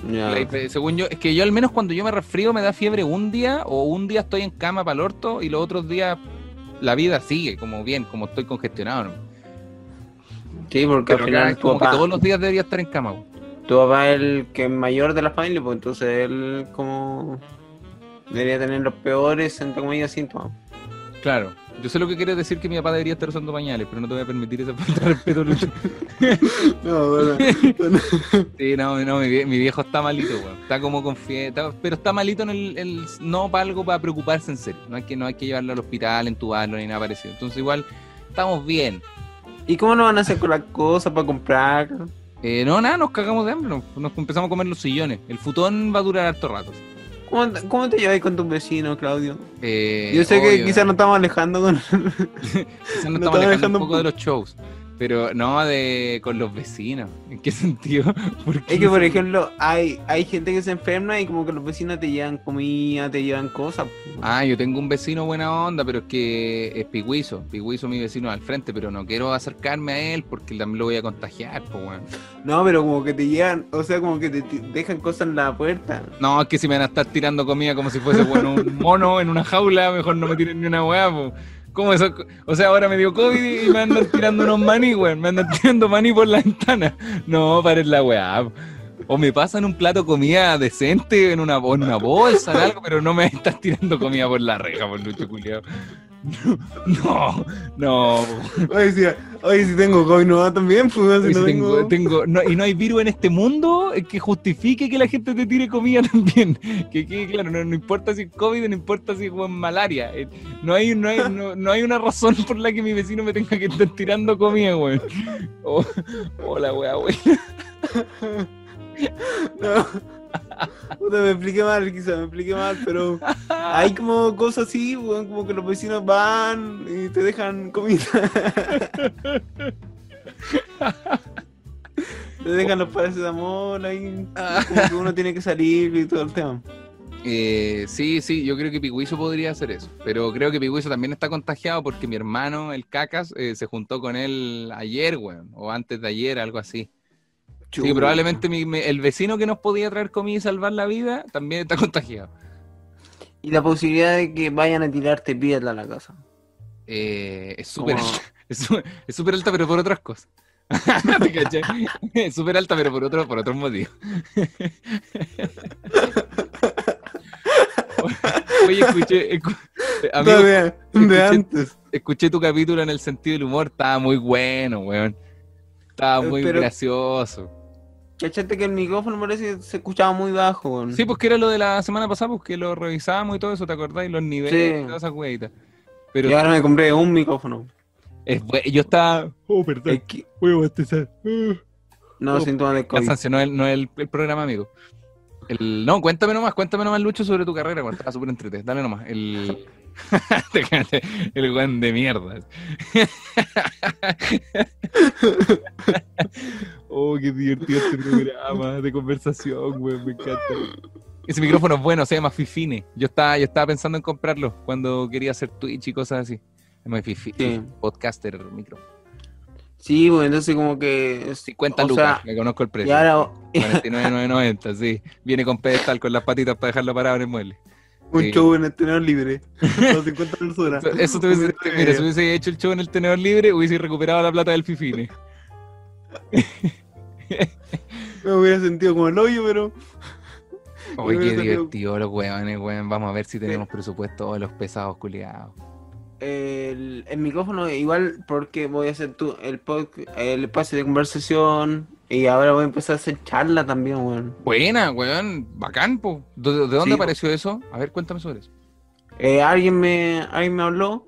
La según yo, es que yo al menos cuando yo me resfrío me da fiebre un día o un día estoy en cama para el orto y los otros días la vida sigue como bien, como estoy congestionado. ¿no? Sí, porque Pero al final es como que todos los días debería estar en cama. güey. tu papá es el que es mayor de la familia, pues entonces él como debería tener los peores, entre comillas, síntomas. Claro. Yo sé lo que quieres decir que mi papá debería estar usando pañales, pero no te voy a permitir esa falta de respeto, Lucho. [laughs] No, bueno, [laughs] Sí, no, no, mi, vie- mi viejo está malito, weón. Está como con fiebre, está- pero está malito en el, el- no para algo para preocuparse en serio. No hay que, no hay que llevarlo al hospital, entubarlo ni nada parecido. Entonces igual estamos bien. ¿Y cómo no van a hacer con las cosas para comprar? Eh, no, nada, nos cagamos de hambre. Nos, nos empezamos a comer los sillones. El futón va a durar harto rato. ¿Cómo, te- cómo te llevas con tus vecinos, Claudio? Eh, Yo sé que quizás nos estamos alejando con... [laughs] quizás nos [laughs] nos estamos alejando un poco de los shows. Pero no de con los vecinos. ¿En qué [laughs] sentido? Es que, por ejemplo, hay, hay gente que se enferma y como que los vecinos te llevan comida, te llevan cosas. Ah, yo tengo un vecino buena onda, pero es que es Pigüizo. Pigüizo mi vecino al frente, pero no quiero acercarme a él porque también lo voy a contagiar, pues weón. No, pero como que te llevan, o sea, como que te, te dejan cosas en la puerta. No, es que si me van a estar tirando comida como si fuese bueno, un mono en una jaula, mejor no me tiren ni una weá, pues. ¿Cómo eso? O sea, ahora me dio COVID y me andan tirando unos maní, weón. Me andan tirando maní por la ventana. No, paren la weá. O me pasan un plato de comida decente en una, en bolsa, en algo, pero no me estás tirando comida por la reja, por Lucho culiao. No, no. Oye, si, oye, si tengo COVID no va también, pues Y si no tengo, tengo... tengo- no, y no hay virus en este mundo que justifique que la gente te tire comida [laughs] también. Que, que claro, no, no importa si es COVID, no importa si es malaria. Eh, No hay, no, hay, no, hay una razón por la que mi vecino me tenga que estar tirando comida, weón. Oh, hola, weá, weón. [laughs] No. Me expliqué mal, quizás me expliqué mal, pero hay como cosas así, weón, como que los vecinos van y te dejan comida. te dejan los paracetamol ahí, como que uno tiene que salir y todo el tema. Eh, sí, sí, yo creo que Pigüizo podría hacer eso. Pero creo que Pigüizo también está contagiado porque mi hermano, el Cacas, eh, se juntó con él ayer, weón. O antes de ayer, algo así. Sí, probablemente mi- mi- el vecino que nos podía traer comida y salvar la vida también está [laughs] contagiado. Y la posibilidad de que vayan a tirarte piedra a la casa. Eh, es súper alta, [laughs] es alta, pero por otras cosas. [laughs] ¿Te? Es súper alta, pero por otro, por otros motivos. Oye, escuché, escu- amigo, Todavía, de escuché- antes. escuché tu capítulo en el sentido del humor, estaba muy bueno, weón. Estaba Eh, muy pero- gracioso. ¿Cachaste que el micrófono parece que se escuchaba muy bajo, weón? Sí, pues que era lo de la semana pasada, pues que lo revisábamos y todo eso, ¿te acordás? Y los niveles Sí. y todas esas weitas. Pero Y ahora me compré un micrófono. es yo estaba. Oh, perdón. Es que- Voy a bostezar. Uh. no, Oh, síntomas de COVID. Cansancio, no es, no es el, el programa, amigo. El, no, cuéntame nomás, cuéntame nomás, Lucho, sobre tu carrera, cuando estaba súper entretenido. Dale nomás. El. [laughs] El weón de mierda. Oh, qué divertido este programa de conversación, weón, me encanta. Ese micrófono es bueno, se llama Fifine. Yo estaba, yo estaba pensando en comprarlo cuando quería hacer Twitch y cosas así. Se llama Fifi, Sí. podcaster micro. Sí, pues entonces como que... 50 o lucas, sea, me conozco el y precio. ahora 49,990, [laughs] sí. Viene con pedestal, con las patitas para dejarlo parado en el mueble. un Sí. show en el tenedor libre. [laughs] Con 50 personas. Eso, te hubiese, y [laughs] mira, si hubiese hecho el show en el tenedor libre, hubiese recuperado la plata del Fifine. Me hubiera sentido como el hoyo, pero... Oye, qué divertido los huevones, weón. Vamos a ver si tenemos presupuesto o los pesados culiados. El, el micrófono igual porque voy a hacer tu, el, pod- el espacio de conversación y ahora voy a empezar a hacer charla también, weón. Buena, weón. Bacán, po. ¿De, de dónde Sí, po. apareció eso? A ver, cuéntame sobre eso. Eh, alguien me, alguien me habló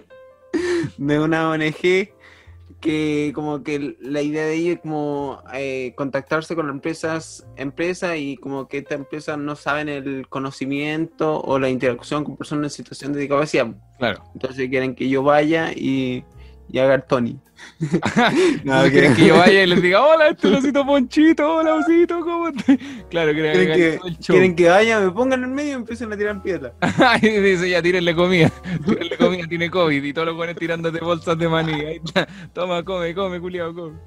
[laughs] de una ONG que como que la idea de ellos es como eh, contactarse con las empresas empresa y como que estas empresas no saben el conocimiento o la interacción con personas en situación de discapacidad. Claro. Entonces quieren que yo vaya y, y haga el Tony. [laughs] No, ¿Quieren quieren que yo vaya y les diga, hola, este [laughs] es osito Ponchito, hola, osito, ¿cómo te...? [laughs] Claro, quieren, que, quieren que vaya, me pongan en el medio y empiecen a tirar piedras. y dice, ya, tírenle comida. Tírenle comida, tiene COVID. Y todos los buenos tirándote bolsas de maní. Ahí está. Toma, come, come, culiado, come.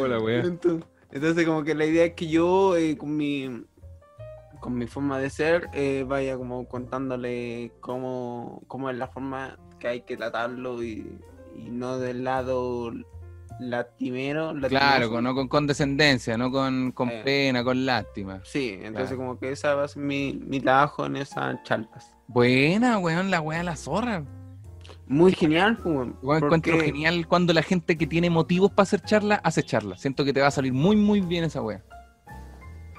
Hola. Entonces, entonces, como que la idea es que yo, eh, con mi con mi forma de ser, eh, vaya como contándole cómo, cómo es la forma que hay que tratarlo y, y no del lado lastimero. Claro, lastimoso. con, no con condescendencia, no con, con Eh. pena, con lástima. Sí, entonces Claro. como que esa va a ser mi, mi trabajo en esas charlas. Buena, weón, la weá la zorra. Muy genial, pues, Weón, porque- encuentro genial cuando la gente que tiene motivos para hacer charla, hace charla. Siento que te va a salir muy, muy bien esa weá.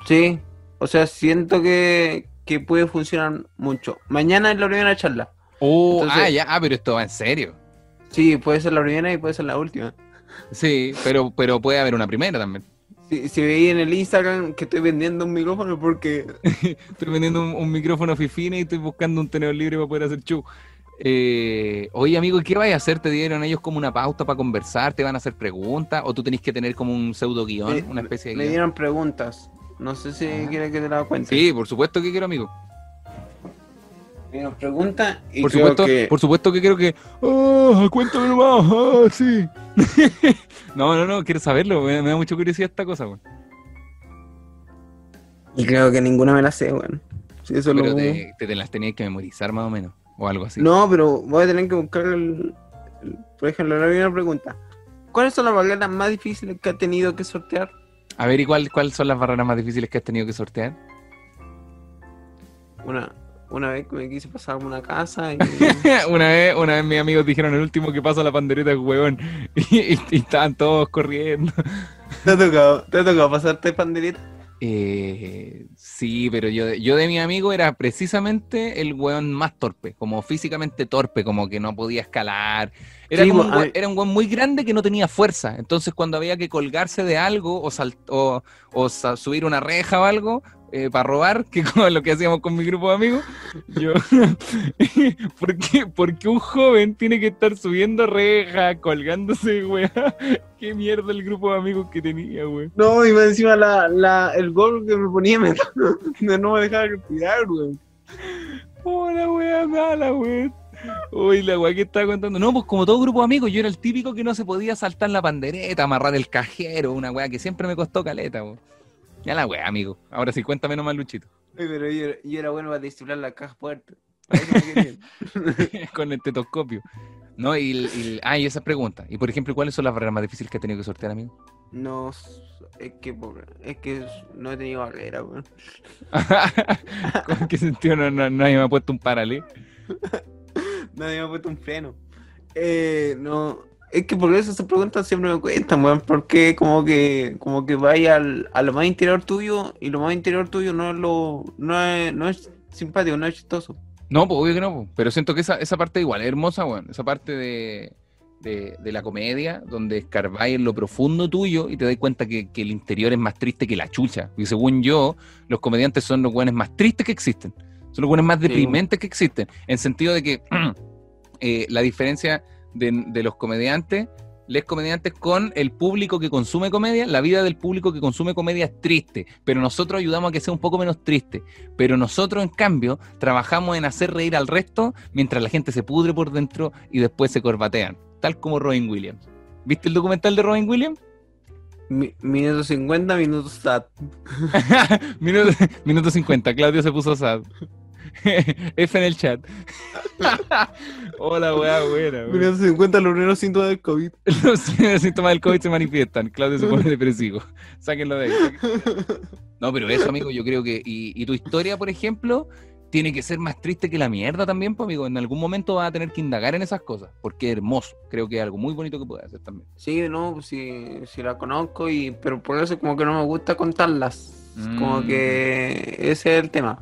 Sí, o sea, siento que, que puede funcionar mucho. Mañana es la primera charla. Oh, Entonces- ah, ya, ah, pero esto va en serio. Sí, puede ser la primera y puede ser la última. Sí, pero, pero puede haber una primera también. Si, si veis en el Instagram que estoy vendiendo un micrófono porque [laughs] Estoy vendiendo un, un micrófono fifine y estoy buscando un tenedor libre para poder hacer show. Eh, oye, amigo, ¿y ¿qué vais a hacer? ¿Te dieron ellos como una pauta para conversar? ¿Te van a hacer preguntas? ¿O tú tenés que tener como un pseudo guion? me, una especie de me guion? dieron preguntas. No sé si Ah. quieres que te la cuente. Sí, por supuesto que quiero, amigo. Me dieron preguntas y Por creo supuesto, que... por supuesto que quiero que. ¡Ah! cuéntame nomás! ¡Ah, sí! [laughs] no, no, no, quiero saberlo. Me, me da mucha curiosidad esta cosa, weón. Y creo que ninguna me la sé. Sí, eso Pero lo... te, te, te las tenías que memorizar más o menos. O algo así. No, pero voy a tener que buscar el... el- Por ejemplo, la primera pregunta. ¿Cuáles son las barreras más difíciles que ha tenido que sortear? A ver, ¿y cuál- cuáles son las barreras más difíciles que has tenido que sortear? Una, una vez que me quise pasar una casa y... [laughs] una vez, una vez mis amigos dijeron el último que pasa la pandereta es huevón. [laughs] Y, y- y estaban todos corriendo. ¿Te ha tocado, te ha tocado pasarte pandereta? Eh, sí, pero yo, de- yo de mi amigo era precisamente el hueón más torpe, como físicamente torpe, como que no podía escalar. Era, Sí, como bo- un era un hueón muy grande que no tenía fuerza. Entonces cuando había que colgarse de algo o, sal- o, o sa- subir una reja o algo eh, para robar, que [laughs] como lo que hacíamos con mi grupo de amigos, yo... [laughs] ¿Por qué? Porque un joven tiene que estar subiendo reja, colgándose, weá. [laughs] Qué mierda el grupo de amigos que tenía, weón. No, y más encima la, la, el gol que me ponía me, me no me dejaba respirar, güey. Oh, la wea mala, weón. Uy, la wea que estaba contando. No, pues como todo grupo de amigos, yo era el típico que no se podía saltar la pandereta, amarrar el cajero, una wea que siempre me costó caleta, weón. Ya la wea, amigo. Ahora sí, cuéntame nomás, Luchito. Ay, pero yo, era- yo era bueno para disimular la caja querían. [laughs] Con el tetoscopio. No, y, y ah, y esa pregunta. Y por ejemplo, ¿cuáles son las barreras más difíciles que has tenido que sortear, amigo? No, es que, es que no he tenido barrera, güey. [laughs] ¿Con qué sentido no, no- nadie me ha puesto un paralelo? [laughs] Nadie me ha puesto un freno. Eh, no, es que por eso esas preguntas siempre me cuentan, weón, porque como que, como que vaya al, a lo más interior tuyo y lo más interior tuyo no es lo, no es, no es simpático, no es chistoso. No, pues obvio que no, po. pero siento que esa, esa parte igual es hermosa, weón. Esa parte de, de, de la comedia, donde escarbáis en lo profundo tuyo y te das cuenta que, que el interior es más triste que la chucha. Y según yo, los comediantes son los weones más tristes que existen. Son los weones más Sí. deprimentes que existen. En sentido de que [clears throat] eh, la diferencia de, de los comediantes, les comediantes con el público que consume comedia, la vida del público que consume comedia es triste, pero nosotros ayudamos a que sea un poco menos triste. Pero nosotros, en cambio, trabajamos en hacer reír al resto mientras la gente se pudre por dentro y después se corbatean, tal como Robin Williams. ¿Viste el documental de Robin Williams? Mi- minuto 50, minutos sad. [laughs] minuto, minuto 50, Claudio se puso sad. [laughs] F en el chat. [laughs] Hola, weá, buena. weá. Minuto 50, los primeros síntomas del COVID. [laughs] Los síntomas del COVID se manifiestan. Claudio se pone depresivo. Sáquenlo de ahí. No, pero eso, amigo, yo creo que. Y, y tu historia, por ejemplo, tiene que ser más triste que la mierda también, pues, amigo. En algún momento vas a tener que indagar en esas cosas. Porque es hermoso. Creo que es algo muy bonito que puedes hacer también. Sí, no, pues sí, sí la conozco, y pero por eso como que no me gusta contarlas. Como Mm. que ese es el tema.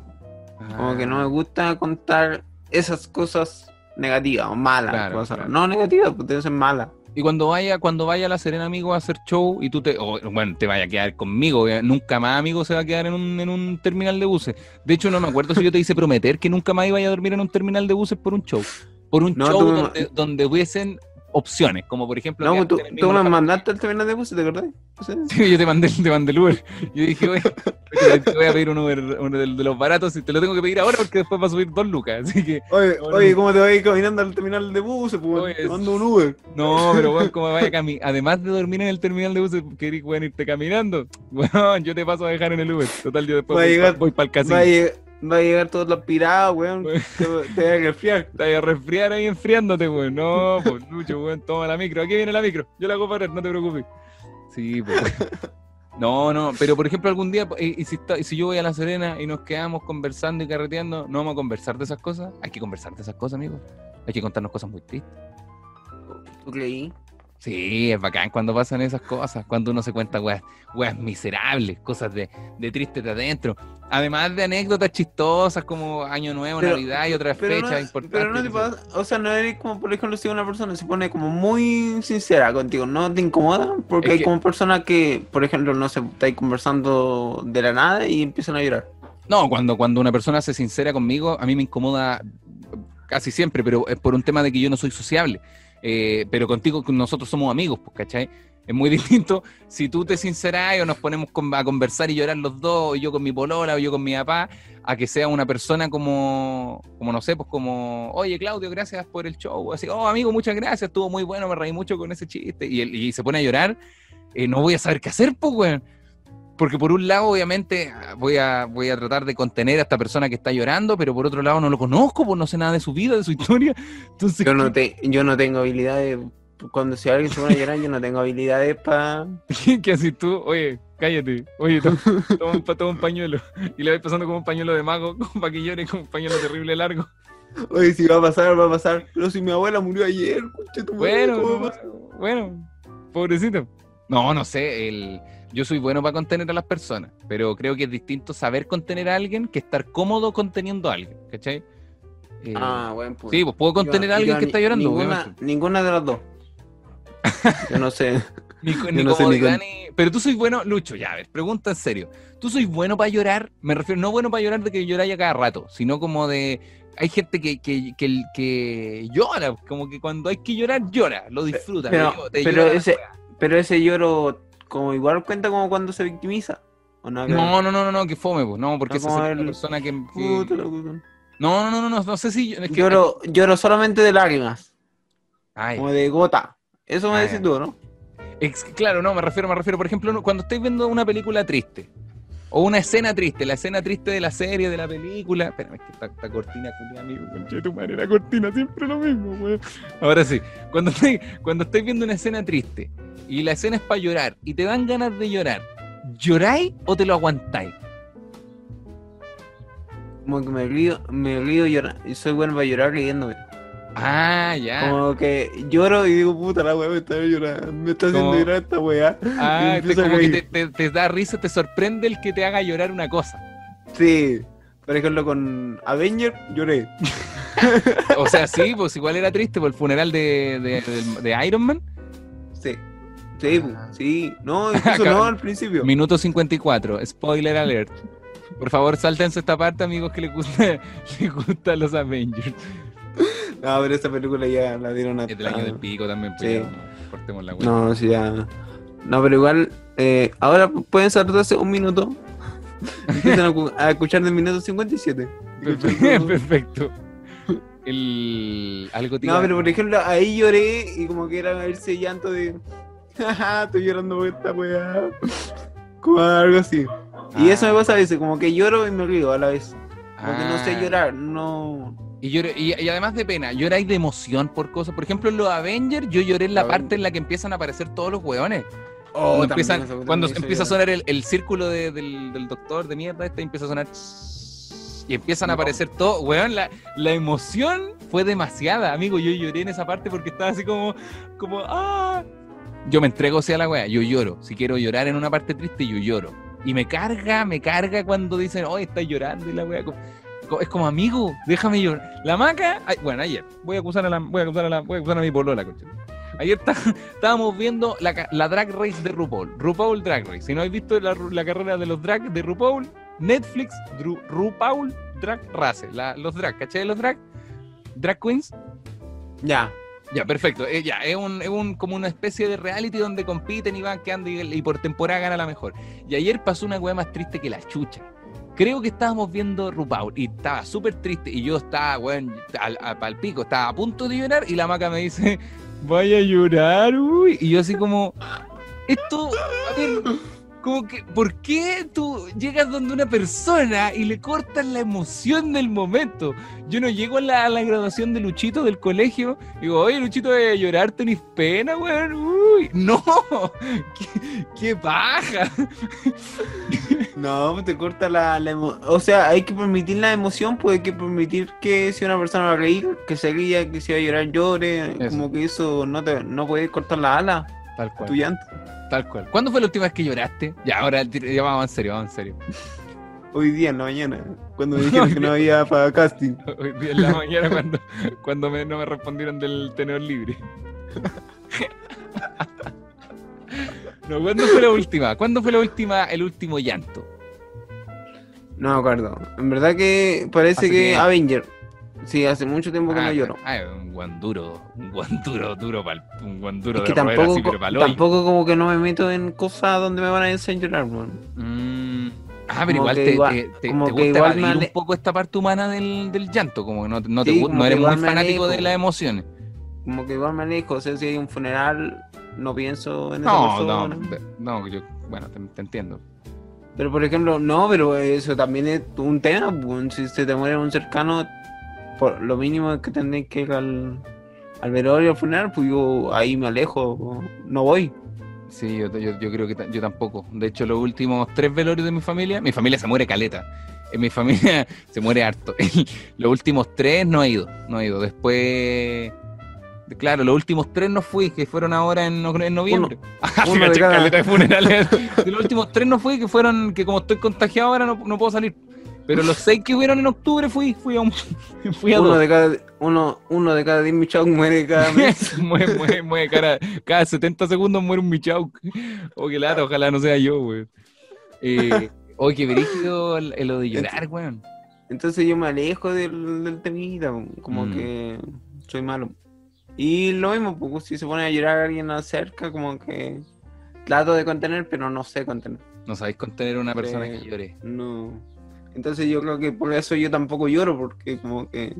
Como que no me gusta contar esas cosas negativas o malas. Claro, cosas. claro. No negativas, pues deben ser malas. Y cuando vaya, cuando vaya a La Serena, amigo, a hacer show y tú te, bueno, te vaya a quedar conmigo, eh, nunca más, amigo, se va a quedar en un, en un terminal de buses. De hecho, no me acuerdo si yo te hice prometer que nunca más iba a dormir en un terminal de buses por un show. Por un No, show tú donde, donde hubiesen opciones, como por ejemplo... No, pues tú, el tú me mandaste al terminal de bus, ¿te acordás? Sí. Sí, yo te mandé, te mandé el Uber. Yo dije, oye, [laughs] te voy a pedir un Uber, uno de, de los baratos, y te lo tengo que pedir ahora porque después va a subir dos lucas. Así que, Oye, oye. ¿cómo te vas a ir caminando al terminal de buses? Pues, Oye, te mando un Uber. no, pero bueno, como vaya a cami- además de dormir en el terminal de buses, querés bueno, irte caminando. [laughs] Bueno, yo te paso a dejar en el Uber. Total, yo después voy, llegar- para el casino. Va a, llegar, va a llegar todos los pirados, weón. Te, te vas a resfriar. [laughs] Te vas a resfriar ahí enfriándote, weón. No, pues Lucho, weón, toma la micro. Aquí viene la micro. Yo la hago parar, no te preocupes. Sí, pues. [laughs] No, no, pero por ejemplo, algún día, y, y si, está- y si yo voy a La Serena y nos quedamos conversando y carreteando, ¿no vamos a conversar de esas cosas? Hay que conversar de esas cosas, amigo. Hay que contarnos cosas muy tristes. ¿Tú creí? Sí, es bacán cuando pasan esas cosas, cuando uno se cuenta weas, weas miserables, cosas de, de triste de adentro. Además de anécdotas chistosas como Año Nuevo, Pero- Navidad y otras Pero fechas no, importantes. pero no te pasa, o sea, no eres como, por ejemplo, si una persona se pone como muy sincera contigo, ¿no te incomoda? Porque Es hay que- como personas que, por ejemplo, no se estáis conversando de la nada y empiezan a llorar. No, cuando, cuando una persona se sincera conmigo, a mí me incomoda casi siempre, pero es por un tema de que yo no soy sociable. Eh, pero contigo nosotros somos amigos, pues, ¿cachai? Es muy [laughs] distinto si tú te sincerás o nos ponemos a conversar y llorar los dos, o yo con mi polola o yo con mi papá, a que sea una persona como, como no sé, pues como, oye Claudio, gracias por el show, así, oh amigo, muchas gracias, estuvo muy bueno, me reí mucho con ese chiste, y, y se pone a llorar, eh, no voy a saber qué hacer, pues, weón. Porque por un lado, obviamente, voy a, voy a tratar de contener a esta persona que está llorando, pero por otro lado no lo conozco, pues no sé nada de su vida, de su historia. Entonces, Yo no, te, yo no tengo habilidades, cuando si alguien se pone a llorar, yo no tengo habilidades para... [laughs] ¿qué, haces tú? Oye, cállate. Oye, toma, toma un, toma un pañuelo. Y le vais pasando como un pañuelo de mago, [laughs] para que llore, como un pañuelo terrible largo. Oye, si va a pasar, va a pasar. Pero si mi abuela murió ayer, conche tu madre, Bueno, ¿cómo va a pasar? bueno, pobrecito. No, no sé, el, yo soy bueno para contener a las personas, pero creo que es distinto saber contener a alguien que estar cómodo conteniendo a alguien, ¿cachai? Eh, Ah, buen punto. sí, pues puedo contener Yo- a alguien yo que está llorando, Ninguna, de las dos. [laughs] Yo no sé. Ni, ni no ni comodidad con- ni- Pero tú soy bueno, Lucho, ya, a ver, pregunta en serio. ¿Tú soy bueno para llorar? Me refiero, no bueno para llorar de que lloráis a cada rato, sino como de... Hay gente que, que, que, que llora, como que cuando hay que llorar, llora, lo disfruta. Pero- ese-. Pero ese lloro, como igual cuenta como cuando se victimiza. No, no, no, no, no, que fome, pues, no, porque No, esa sería una persona que... Puta. No, no, no, no, no, no sé si... es que- Lloro, lloro solamente de lágrimas, Ay, como de gota. Eso me decís tú, ¿no? Claro, no, me refiero, me refiero, por ejemplo, cuando estáis viendo una película triste, o una escena triste, la escena triste de la serie, de la película. Espérame, es que esta, esta cortina, amigo, conche de tu madre, la cortina siempre lo mismo, weón. Ahora sí, cuando estáis, cuando estáis viendo una escena triste, y la escena es para llorar, y te dan ganas de llorar, ¿lloráis o te lo aguantáis? Como que me río, me río llorando. Y soy bueno para llorar riéndome. Ah, ya. Como que lloro y digo, puta la weá me está llorando. Me está haciendo Como- llorar esta weá. Ah, te- como que te, te- te da risa, te sorprende el que te haga llorar una cosa. Sí. Por ejemplo, con Avenger lloré. [laughs] O sea, sí, pues igual era triste por el funeral de, de, de- de Iron Man. Sí. Sí, sí. No, [laughs] incluso no al principio. Minuto 54, spoiler alert. Por favor, sáltense esta parte, amigos, que les gusta, [laughs] les gustan los Avengers. No, pero esa película ya la dieron a. Es del año del pico también, pues Sí. ya, cortemos la hueá. No, sí, ya. No, pero igual, eh, ahora pueden saltarse un minuto. [laughs] Empiezan a, cu- a escuchar del minuto 57. Perfecto. Perfecto. El... Algo No, pero por ejemplo, ahí lloré y como que era ese llanto de. [laughs] Estoy llorando por esta weá. Como algo así. Y Ah. eso me pasa a veces, como que lloro y me río a la vez. Como que no sé Ah. llorar, no. Y, lloré- y, y además de pena, lloráis de emoción por cosas. Por ejemplo, en los Avengers, yo lloré en la Avengers. parte en la que empiezan a aparecer todos los hueones. Oh, cuando empiezan- eso, cuando empieza a sonar el, el círculo de- del, del doctor de mierda, este empieza a sonar. Y empiezan a No. aparecer todo. Weón, la, la emoción fue demasiada, amigo. Yo lloré en esa parte porque estaba así como. como ¡Ah! Yo me entrego hacia la wea, yo lloro. Si quiero llorar en una parte triste, yo lloro. Y me carga, me carga cuando dicen, oh, estás llorando y la co- Es como, amigo, déjame llorar. La maca, bueno, ayer, voy a acusar a la, voy a acusar a la, voy a acusar a mi polola, concha. Ayer está- [laughs] estábamos viendo la, drag race de RuPaul, RuPaul Drag Race. Si no habéis visto la, carrera de los drag de RuPaul, Netflix, RuPaul Drag Race, los drag, ¿cachai? Los drag, drag queens. Ya. Ya, perfecto. Eh, ya, es, un, es un, como una especie de reality donde compiten y van quedando y, por temporada gana la mejor. Y ayer pasó una weá más triste que la chucha. Creo que estábamos viendo RuPaul y estaba súper triste y yo estaba, weón, al, al- pal pico, estaba a punto de llorar y la maca me dice, [laughs] vaya a llorar, uy. Y yo así como, esto, a ver, como que, ¿por qué tú llegas donde una persona y le cortas la emoción del momento? Yo no llego a la, a la graduación de Luchito del colegio y digo, oye, Luchito, voy a llorar, tenés pena, weón. Uy, no, [laughs] qué, qué paja. No, pues te corta la, la emo- O sea, hay que permitir la emoción, pues hay que permitir que si una persona va a reír, que se ría, que si va a llorar, llore. Eso. Como que eso no te no puede cortar la ala, Tal tu llanto. Tal cual. ¿Cuándo fue la última vez que lloraste? Ya, ahora ya vamos en serio, vamos en serio. Hoy día en la mañana, cuando me dijeron que no [laughs] había para casting. Hoy día en la [laughs] mañana cuando, cuando me- no me respondieron del tenedor libre. [laughs] No, ¿cuándo fue la última? ¿Cuándo fue la última, el último llanto? No me acuerdo. En verdad que parece que tiempo. Avenger. Sí, hace mucho tiempo que ah, no lloro. ah, un guan duro, un guan duro, duro pal, un guan duro Es que de tampoco, así, pero pa'l hoyo. tampoco como que no me meto en cosas donde me van a weón. Mm, Ah, pero igual te, igual- te- te- como te que gusta igual un poco esta parte humana del, del llanto, como que no, no, te, Sí, no eres muy fanático de las emociones. Como que igual me alejo. O sea, si hay un funeral, no pienso en No, no, persona. no, yo, bueno, te, entiendo. Pero por ejemplo, no, pero eso también es un tema. Si se te muere un cercano, por lo mínimo es que tendréis que ir al, al velorio al funeral, pues yo ahí me alejo, no voy. Sí, yo, yo, yo creo que yo tampoco. De hecho, los últimos tres velorios de mi familia, mi familia se muere caleta. En mi familia [laughs] se muere harto. [laughs] los últimos tres no he ido, no he ido. Después, claro, los últimos tres no fui, que fueron ahora en, no- en noviembre. [laughs] Ah, uno de cada- de funerales. Los últimos tres no fui, que fueron, que como estoy contagiado ahora no, no puedo salir. Pero los seis que hubieron en octubre fui, fui a, un- [laughs] fui a Uno dos. de cada uno, uno de cada diez michados muere cada mes. [laughs] muere, muere, muere, cara, cada 70 segundos muere un Michauk. Oh, qué lata, ojalá no sea yo, weón. Eh, oh, qué brígido lo de llorar, weón. Entonces yo me alejo del, del temita, como Mm. que soy malo. Y lo mismo, pues, si se pone a llorar alguien cerca, como que trato de contener, pero no sé contener. No sabéis contener a una persona Sí. que llore. No. Entonces yo creo que por eso yo tampoco lloro, porque como que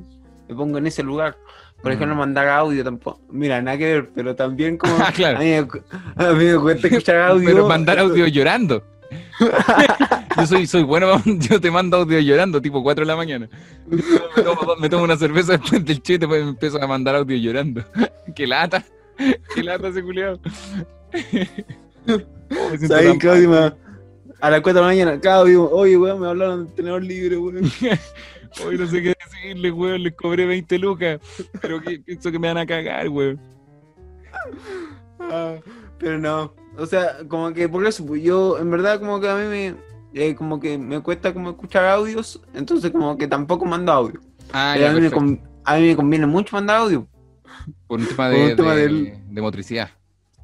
me pongo en ese lugar. Por Mm. ejemplo, mandar audio tampoco. Mira, nada que ver, pero también como... [laughs] Ah, claro. A mí, a mí me cuesta escuchar [laughs] audio. Pero mandar audio llorando. [laughs] yo soy, soy bueno, yo te mando audio llorando, tipo 4 de la mañana. Me, tomo, me tomo una cerveza después del chiste, después me empiezo a mandar audio llorando. qué lata, qué lata ese culiado. Oh, me siento ¿Sabes, tan Claudio? A las 4 de la mañana, Claudio, oye, weón, me hablaron del tenedor libre, weón. [laughs] Hoy no sé qué decirle, weón, les cobré 20 lucas, pero que, pienso que me van a cagar, weón. Ah, pero no, o sea, como que por eso, pues yo, en verdad, como que a mí me, eh, como que me cuesta como escuchar audios, entonces como que tampoco mando audio. Ah, ya, a, mí me a mí me conviene mucho mandar audio. Por un tema de, un tema de- del- de motricidad.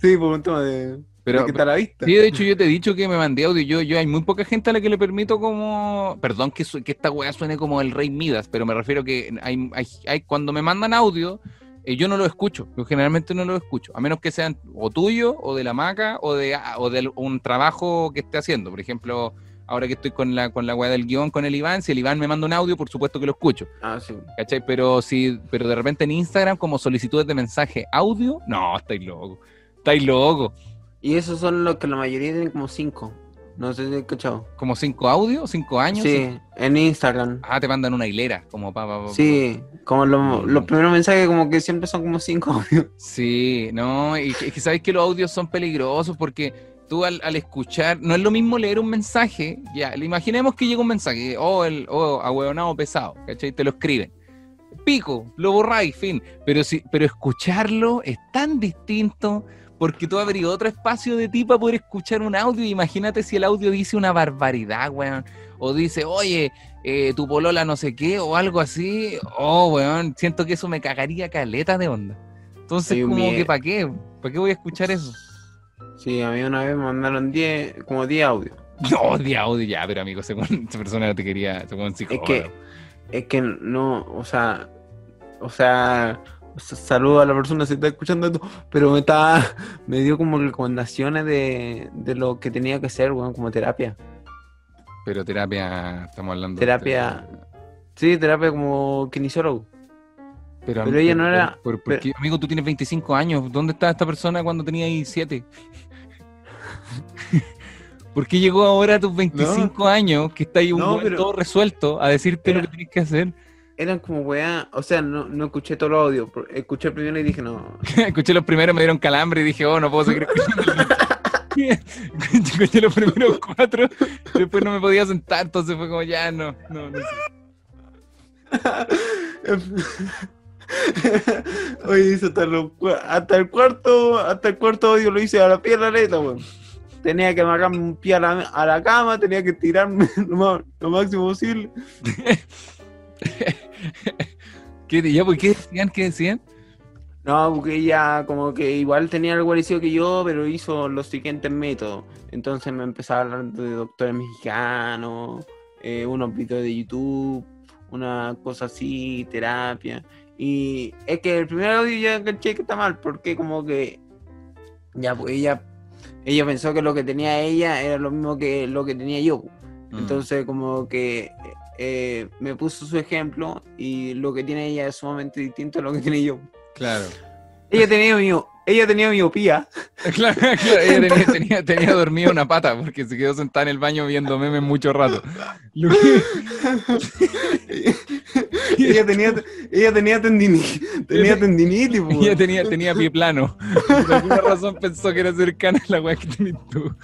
Sí, por un tema de, Pero- está a la vista. Sí, de hecho yo te he dicho que me mandé audio. Yo, yo hay muy poca gente a la que le permito como... Perdón que, su- que esta weá suene como el rey Midas, pero me refiero que hay, hay, hay- cuando me mandan audio, eh, yo no lo escucho. Yo generalmente no lo escucho. A menos que sean o tuyo, o de la maca, o de, o de un trabajo que esté haciendo. Por ejemplo, ahora que estoy con la, con la weá del guion con el Iván, si el Iván me manda un audio, por supuesto que lo escucho. Ah, sí. ¿Cachai? Pero si, pero de repente en Instagram, como solicitudes de mensaje audio, no, estáis loco. Estáis loco. Y esos son los que la mayoría tienen como cinco. No sé si he escuchado. Como cinco audios, cinco años. Sí, en Instagram. Ah, te mandan una hilera, como pa, pa, pa- Sí, como lo- los primeros mensajes como que siempre son como cinco [laughs] audios. Sí, no, y que, es que sabes que los audios son peligrosos porque tú al, al escuchar, no es lo mismo leer un mensaje, ya, imaginemos que llega un mensaje, oh, el, oh, ahueonado pesado, ¿cachai? Te lo escriben. Pico, lo borráis, fin. Pero sí, pero escucharlo es tan distinto porque tú abres otro espacio de ti para poder escuchar un audio. Imagínate si el audio dice una barbaridad, weón. O dice, oye, eh, tu polola no sé qué, o algo así. Oh, weón, siento que eso me cagaría caleta de onda. Entonces, como que, ¿para qué? ¿Para qué voy a escuchar eso? Sí, a mí una vez me mandaron 10, como 10 audios. [laughs] No, de audio ya, pero amigo, según [laughs] esa persona te quería, según psicólogo. que- Es que no, o sea, o sea, saludo a la persona si está escuchando esto, pero me está, me dio como recomendaciones de, de lo que tenía que hacer, weón, como terapia. Pero terapia, estamos hablando Terapia. Sí, terapia como kinesiólogo. Pero, Pero ella no era- ¿por, por pero- qué? amigo, tú tienes 25 años. ¿Dónde estaba esta persona cuando tenía ahí [laughs] 7? ¿Por qué llegó ahora a tus 25 años, que está ahí un No, weón pero- todo resuelto, a decirte lo que tienes que hacer? Eran como weá, o sea, no, no escuché todo audios, por- escuché el primero y dije, no, [laughs] Escuché los primeros, me dieron calambre y dije, oh, no puedo seguir escuchando. [laughs] [laughs] Escuché los primeros cuatro, después no me podía sentar, entonces fue como, ya, no, no, no sé. Oye, hice hasta, los cua- hasta el cuarto, hasta el cuarto audio lo hice a la pie de la letra, weón. Tenía que amarrarme un pie a la, a la cama, tenía que tirarme lo, más- lo máximo posible. [laughs] ¿Qué, ya, pues, ¿qué decían? ¿Qué decían? No, porque ella como que igual tenía algo parecido que yo, pero hizo los siguientes métodos. Entonces me empezaba a hablar de doctores mexicanos, eh, unos videos de YouTube, una cosa así, terapia. Y es que el primer audio ya enganché que está mal, porque como que ya pues ella, ella pensó que lo que tenía ella era lo mismo que lo que tenía yo. Mm. Entonces como que eh, me puso su ejemplo y lo que tiene ella es sumamente distinto a lo que tiene yo. Claro. Ella tenía, mio- ella tenía miopía. [laughs] Claro, claro, ella tenía, tenía, tenía dormida una pata porque se quedó sentada en el baño viendo memes mucho rato. Lo que- [laughs] ella tenía, ella tenía tendinitis. Tenía tendinitis, po. ella tenía, tenía pie plano. [laughs] Por alguna razón pensó que era cercana a la weá que tenés tú.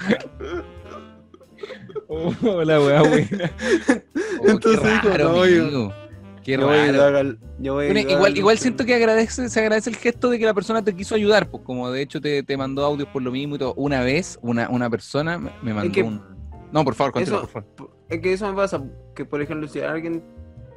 [laughs] Oh, la weá buena. [laughs] Oh, Entonces qué raro, no, yo- amigo. Qué Yo raro. Bueno, igual, al- igual siento que agradece, se agradece el gesto de que la persona te quiso ayudar, pues como de hecho te, te mandó audios por lo mismo y todo. Una vez, una, una persona me, mandó que- un. No, por favor, continúa, Eso- por favor. Es que eso me pasa, que por ejemplo, si alguien,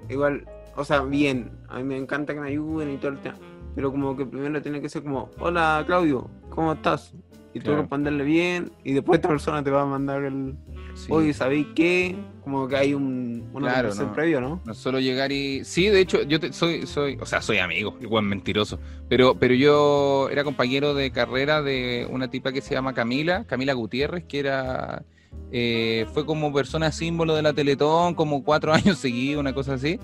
igual, o sea, bien, a mí me encanta que me ayuden y todo el tema, pero como que primero tiene que ser como, hola Claudio, ¿cómo estás? Y tú responderle bien, y después esta persona te va a mandar el, Sí. oye, ¿sabéis qué? Como que hay un, una Claro, no. previo, ¿no? No solo llegar y. Sí, de hecho, yo te- soy, soy, o sea, soy amigo, igual mentiroso. Pero, pero yo era compañero de carrera de una tipa que se llama Camila, Camila Gutiérrez, que era. eh, fue como persona símbolo de la Teletón, como cuatro [laughs] años seguidos, una cosa así.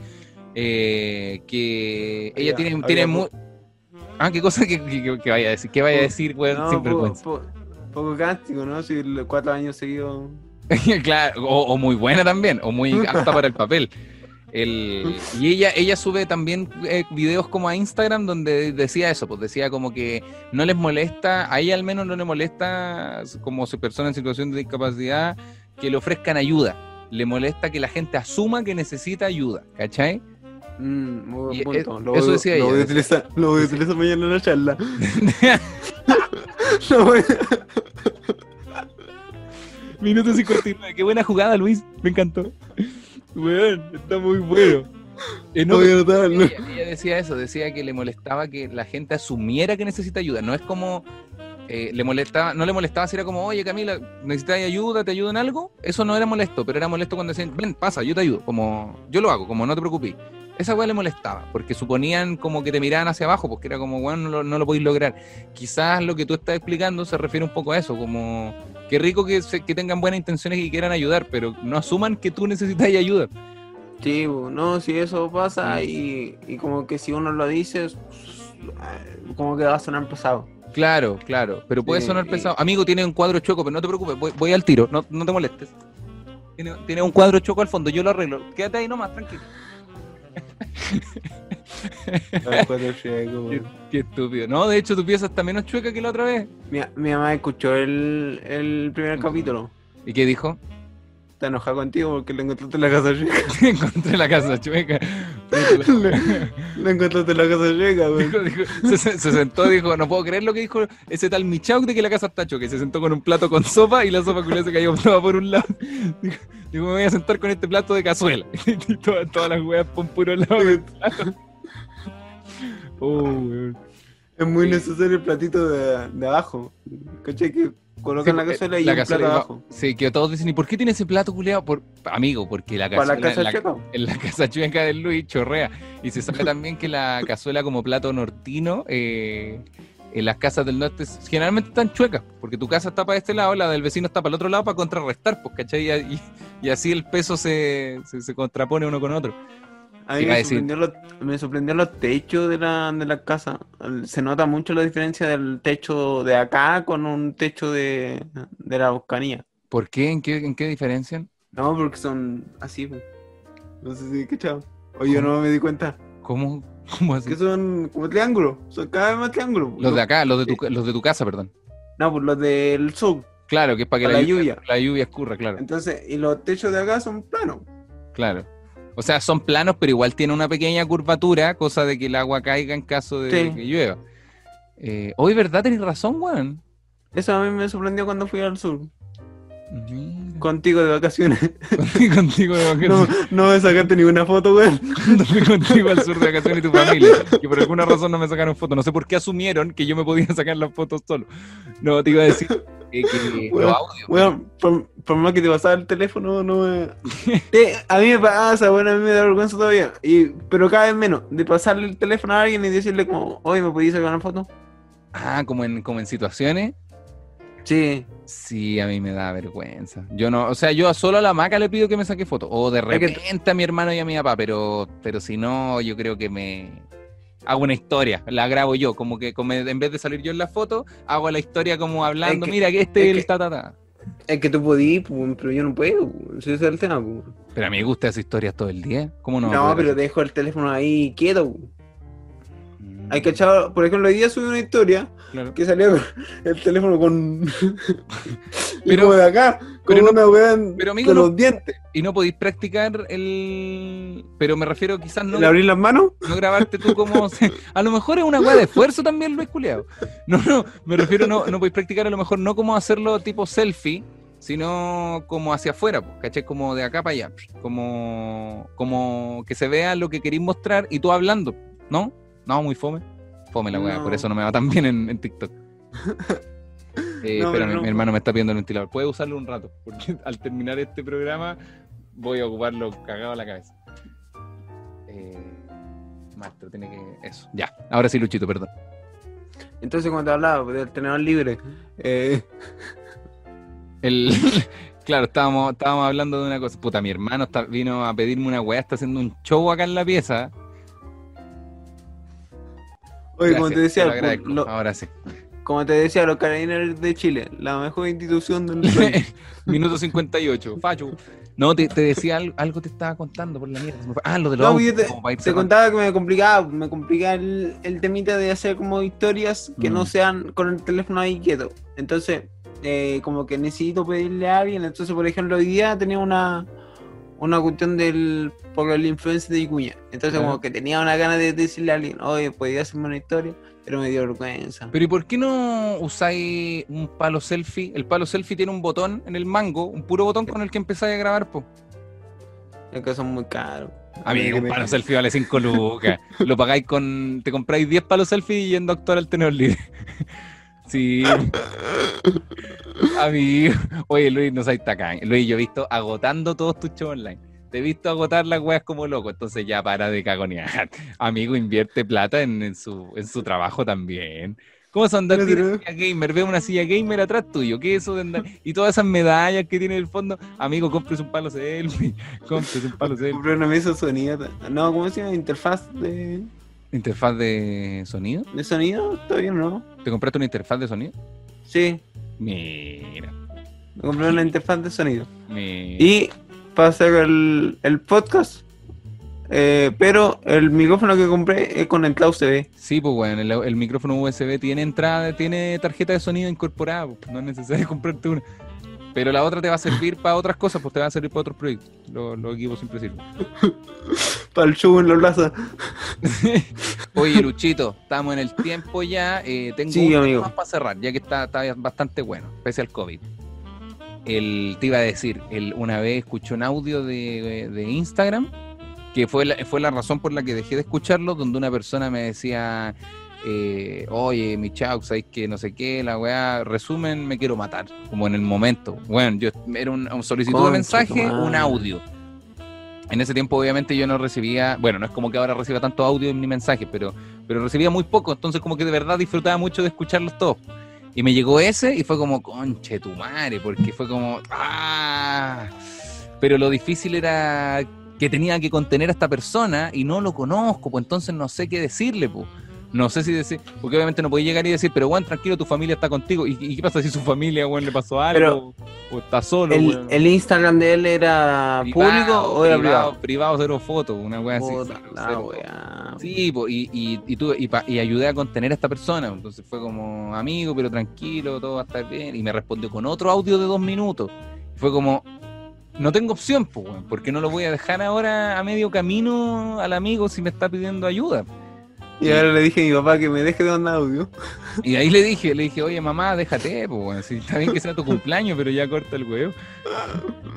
eh, que ella tiene, tiene mu- Ah, qué cosa que, que- que vaya a decir, que vaya a decir, weón, No, sin vergüenza. po- poco cástico, ¿no? Si cuatro años seguidos. [laughs] claro, o, o muy buena también, o muy apta para el papel. El, [laughs] y ella, ella sube también eh, videos como a Instagram donde decía eso, pues decía como que no les molesta, a ella al menos no le molesta como persona en situación de discapacidad que le ofrezcan ayuda. Le molesta que la gente asuma que necesita ayuda, ¿cachai? Mm, muy buen Y punto. es- Lo eso decía lo ella, Voy a utilizar, lo voy a utilizar mañana en la charla. [laughs] Lo voy- Minuto 59. Qué buena jugada, Luis. Me encantó. Weón, está muy bueno. Eh, no, a ella, ella decía eso, decía que le molestaba que la gente asumiera que necesita ayuda. No es como eh, le molestaba, no le molestaba si era como, oye Camila, necesitas ayuda, te ayudo en algo. Eso no era molesto, pero era molesto cuando decían, ven, pasa, yo te ayudo. Como, yo lo hago, como no te preocupes. Esa weá le molestaba, porque suponían como que te miraban hacia abajo, porque era como, bueno, no lo, no lo podéis lograr. Quizás lo que tú estás explicando se refiere un poco a eso, como, qué rico que, se- que tengan buenas intenciones y quieran ayudar, pero no asuman que tú necesitas ayuda. Sí, no, si eso pasa Mm. y, y como que si uno lo dice, como que va a sonar pesado. Claro, claro, pero puede Sí, sonar y- pesado. Amigo, tiene un cuadro choco, pero no te preocupes, voy, voy al tiro, no, no te molestes. Tiene, tiene un cuadro choco al fondo, yo lo arreglo. Quédate ahí nomás, tranquilo. [laughs] Qué, qué estúpido. No, de hecho, tu pieza está menos chueca que la otra vez. mi, mi mamá escuchó el, el primer capítulo. ¿Y qué dijo? Está enojada contigo porque le encontraste en la casa chica. [laughs] Encontré la casa chueca. Le encontraste en la casa chica, güey. Dijo- dijo- se, se- se sentó y dijo, no puedo creer lo que dijo ese tal Michauk de que la casa está choca. Y se sentó con un plato con sopa y la sopa culia se cayó por un lado. Dijo, dijo, me voy a sentar con este plato de cazuela. [laughs] Y todas, todas las weas por puro lado del plato. [laughs] Oh, weón. Es muy Sí. necesario el platito de, de abajo. ¿Cachai? Que colocan la Sí, cazuela y la un cazuela plato abajo. Sí, que todos dicen, ¿y por qué tiene ese plato culeado? Por... Amigo, porque la Para cazuela la casa en, la, en la [laughs] casa chueca del Luis chorrea. Y se sabe también que la [laughs] cazuela como plato nortino, eh, en las casas del norte generalmente están chuecas, porque tu casa está para este lado, la del vecino está para el otro lado para contrarrestar, pues, ¿cachai? Y, y- y así el peso se, se, se contrapone uno con otro. A mí me sorprendió, los, me sorprendió los techos de la, de la casa. Se nota mucho la diferencia del techo de acá con un techo de, de la Buscanía. ¿Por qué? ¿En qué, en qué diferencian? No, porque son así. pues. No sé si qué O yo no me di cuenta. ¿Cómo, cómo así? Que son como triángulos. Son cada vez más triángulos. Los de acá, los de tu, los de tu casa, perdón. No, pues los del sur. Claro, que es para que Para la, la lluvia, lluvia. la lluvia escurra, claro. Entonces, y los techos de acá son planos. Claro. O sea, son planos, pero igual tiene una pequeña curvatura, cosa de que el agua caiga en caso de Sí. que llueva. Eh, Hoy, ¿verdad? Tenés razón, weón. Eso a mí me sorprendió cuando fui al sur. Mira. Contigo de vacaciones. Contigo, de No, vacaciones. no me sacaste ninguna foto, weón. Cuando fui contigo al sur de vacaciones y tu familia. Que por alguna razón no me sacaron fotos. No sé por qué asumieron que yo me podía sacar las fotos solo. No, te iba a decir que Weón, los audios. Bueno, por, por más que te pasaba el teléfono, no me... [laughs] Eh, a mí me pasa, bueno, a mí me da vergüenza todavía. Y, pero cada vez menos. De pasarle el teléfono a alguien y decirle como, oye, ¿me podías sacar una foto? Ah, como en, como en situaciones. Sí. Sí, a mí me da vergüenza. Yo no, o sea, yo a solo a la maca le pido que me saque fotos. O de que- repente a mi hermano y a mi papá, pero, pero si no, yo creo que me hago una historia, la grabo yo, como que como en vez de salir yo en la foto, hago la historia como hablando, Es que- mira que este es el que- ta ta ta. Es que tú podías, pues, pero yo no puedo. Ese es el tema. Pero a mí me gusta esa historias todo el día. ¿Cómo no? No, pero hacer? dejo el teléfono ahí quieto. Mm, Hay cachado, por ejemplo, hoy día subí una historia claro. que con el teléfono con. [laughs] Pero- como de acá, con pero no- una weá amigo, con no- los dientes. Y no podéis practicar el. Pero me refiero quizás no. ¿Le abrí las manos? no grabarte tú como. [laughs] A lo mejor es una weá de esfuerzo también, Luis Culeado. No, no, me refiero, no, no podéis practicar a lo mejor no como hacerlo tipo selfie, sino como hacia afuera, pues, ¿cachai? Como de acá para allá. Como, como que se vea lo que queréis mostrar y tú hablando, ¿no? No, muy fome. Fome la weá, No. por eso no me va tan bien en, en TikTok. [laughs] Eh, No, espera, pero mi, no. mi hermano me está pidiendo el ventilador. Puede usarlo un rato, porque [laughs] al terminar este programa voy a ocuparlo cagado a la cabeza. Eh, maestro, tiene que. Eso. Ya. Ahora sí, Luchito, perdón. Entonces, cuando te hablaba del tenedor libre, eh, [laughs] El. Claro, estábamos, estábamos hablando de una cosa. Puta, mi hermano está- vino a pedirme una weá, está haciendo un show acá en la pieza. Oye, como te decía, lo pues, lo- Ahora sí. como te decía, los carabineros de Chile, la mejor institución del país. [laughs] Minuto 58. Facho. No, te, te decía algo, algo te estaba contando por la mierda. Ah, lo de los No, autos, te, como contaba que me complicaba, me complicaba el, el temita de hacer como historias que Mm. no sean con el teléfono ahí quieto. Entonces, eh, como que necesito pedirle a alguien. Entonces, por ejemplo, hoy día tenía una, una cuestión del por el influencer de Vicuña. Entonces, como que tenía una gana de decirle a alguien, oye, podía hacerme una historia, pero me dio vergüenza. Pero ¿y por qué no usáis un palo selfie? El palo selfie tiene un botón en el mango, un puro botón con el que empezáis a grabar, po. Es que son muy caros. Amigo, un palo selfie vale 5 lucas. Lo pagáis con. Te compráis 10 palos selfie y yendo a actuar al tenedor libre. Sí. Amigo. Oye, Luis, no seas tacán. Luis, yo he visto agotando todos tus shows online. Te he visto agotar las weas como loco, entonces ya para de cagonear. Amigo, invierte plata en, en su, en su trabajo también. ¿Cómo son andar silla gamer? Veo una silla gamer atrás tuyo. ¿Qué es eso de andar? Y todas esas medallas que tiene en el fondo. Amigo, compres un palo selfie. [laughs] Compres un palo selfie. Compré una mesa de sonido. No, ¿cómo se llama? Interfaz de, ¿Interfaz de sonido? de sonido. ¿Todavía no? ¿Te compraste una interfaz de sonido? Sí, Mira, me compré una interfaz de sonido. mira. Y para hacer el, el podcast. eh, pero el micrófono que compré es con el Cloud CV. Sí, pues bueno, el, el micrófono USB tiene entrada, tiene tarjeta de sonido incorporada, pues, no es necesario [laughs] comprarte una. Pero la otra te va a servir para otras cosas, pues te va a servir para otros proyectos. Los, los equipos siempre sirven. [laughs] Para el show en la plaza. [laughs] Oye, Luchito, estamos en el tiempo ya. eh, tengo Sí, un más para cerrar, ya que está, está bastante bueno, pese al COVID. El, te iba a decir, el, una vez escuché un audio de, de Instagram, que fue la, fue la razón por la que dejé de escucharlo, donde una persona me decía, eh, oye, mi chau, sabes que no sé qué, la weá, resumen, me quiero matar, como en el momento. Bueno, yo era un, un solicitud de mensaje, un audio. En ese tiempo, obviamente, yo no recibía, bueno, no es como que ahora reciba tanto audio ni mensajes, pero, pero recibía muy poco, entonces como que de verdad disfrutaba mucho de escucharlos todos. Y me llegó ese y fue como, conche tu madre, porque fue como, ¡ah! Pero lo difícil era que tenía que contener a esta persona y no lo conozco, pues entonces no sé qué decirle, pues. No sé si decir, porque obviamente no podía llegar y decir, pero bueno, tranquilo, tu familia está contigo. ¿Y, y qué pasa si su familia, weón, le pasó algo? o está solo, El, weón? el Instagram de él era público o era privado? Privado, cero fotos, una weá así. Puta cero- la cero weá. Sí, po, y, y, y, tuve- y, pa- y ayudé a contener a esta persona. Entonces fue como, amigo, pero tranquilo, todo va a estar bien. Y me respondió con otro audio de dos minutos. Fue como, no tengo opción, pues, weón, porque no lo voy a dejar ahora a medio camino al amigo si me está pidiendo ayuda. Y ahora le dije a mi papá que me deje de mandar audio. Y ahí le dije, le dije, oye mamá, déjate, pues, si está bien que sea tu cumpleaños, pero ya corta el huevo.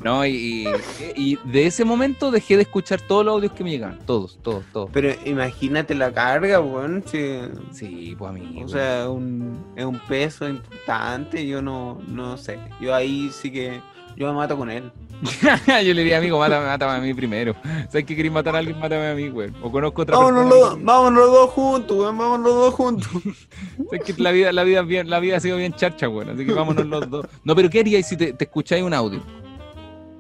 No, y, y, de ese momento dejé de escuchar todos los audios que me llegaban, todos, todos, todos. Pero imagínate la carga, weón. si- Sí, pues amigo. o sea, un, es un peso importante. Yo no, no sé. Yo ahí sí que. Yo me mato con él. [laughs] Yo le diría, amigo, mátame, mátame a mí primero. [laughs] ¿Sabes que querés matar a alguien? Mátame a mí, güey. O conozco otra Vámonos persona. los, vámonos los dos juntos, weón. Vámonos los dos juntos. [laughs] ¿Sabes que la vida, la vida, es bien, la vida ha sido bien charcha, güey. Así que vámonos los dos. No, pero ¿qué haríais si te, te escucháis un audio?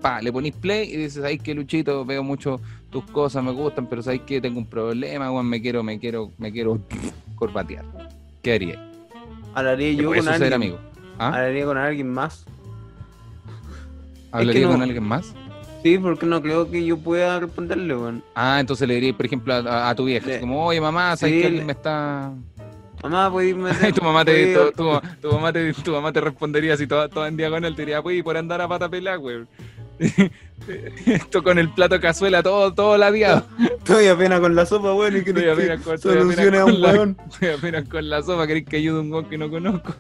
Pa, le ponís play y dices, ay, que Luchito, veo mucho tus cosas, me gustan, pero sabes que tengo un problema, güey, me quiero, me quiero, me quiero corbatear. ¿Qué haríais? Hablaría yo con alguien. amigo. ¿Ah? Hablaría con alguien más. ¿Hablaría no- con alguien más? Sí, porque no creo que yo pueda responderle, weón. Ah, entonces le diría, por ejemplo, a, tu vieja, Le- como, oye, mamá, ¿sabes Sí, que alguien me está...? Mamá, ¿puedes meter? [laughs] tu mamá te, tu, tu- tu mamá te, tu mamá te respondería así toda, toda en diagonal, te diría, pues, por andar a pata pelada, güey. [laughs] Esto con el plato de cazuela todo, todo ladeado. Estoy [laughs] apenas con la sopa, weón, y que Estoy apenas con- solucione a con un la- weón. Estoy apenas con la sopa, querés que ayude a un güey que no conozco.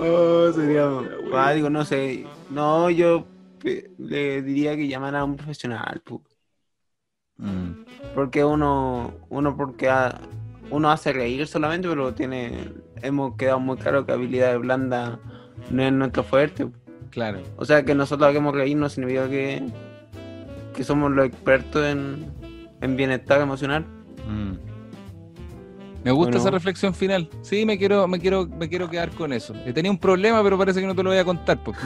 Oh, sería cuático, no sé. No, yo pe- le diría que llamara a un profesional. Mm. porque uno, uno porque ha- uno hace reír solamente, pero tiene, hemos quedado muy claro que habilidad blanda no es nuestro fuerte. Claro. O sea, que nosotros hagamos reír no significa que, que somos los expertos en, en bienestar emocional. Mm. Me gusta esa reflexión final. Sí, me quiero, me quiero, me quiero quedar con eso. He tenido un problema, pero parece que no te lo voy a contar, porque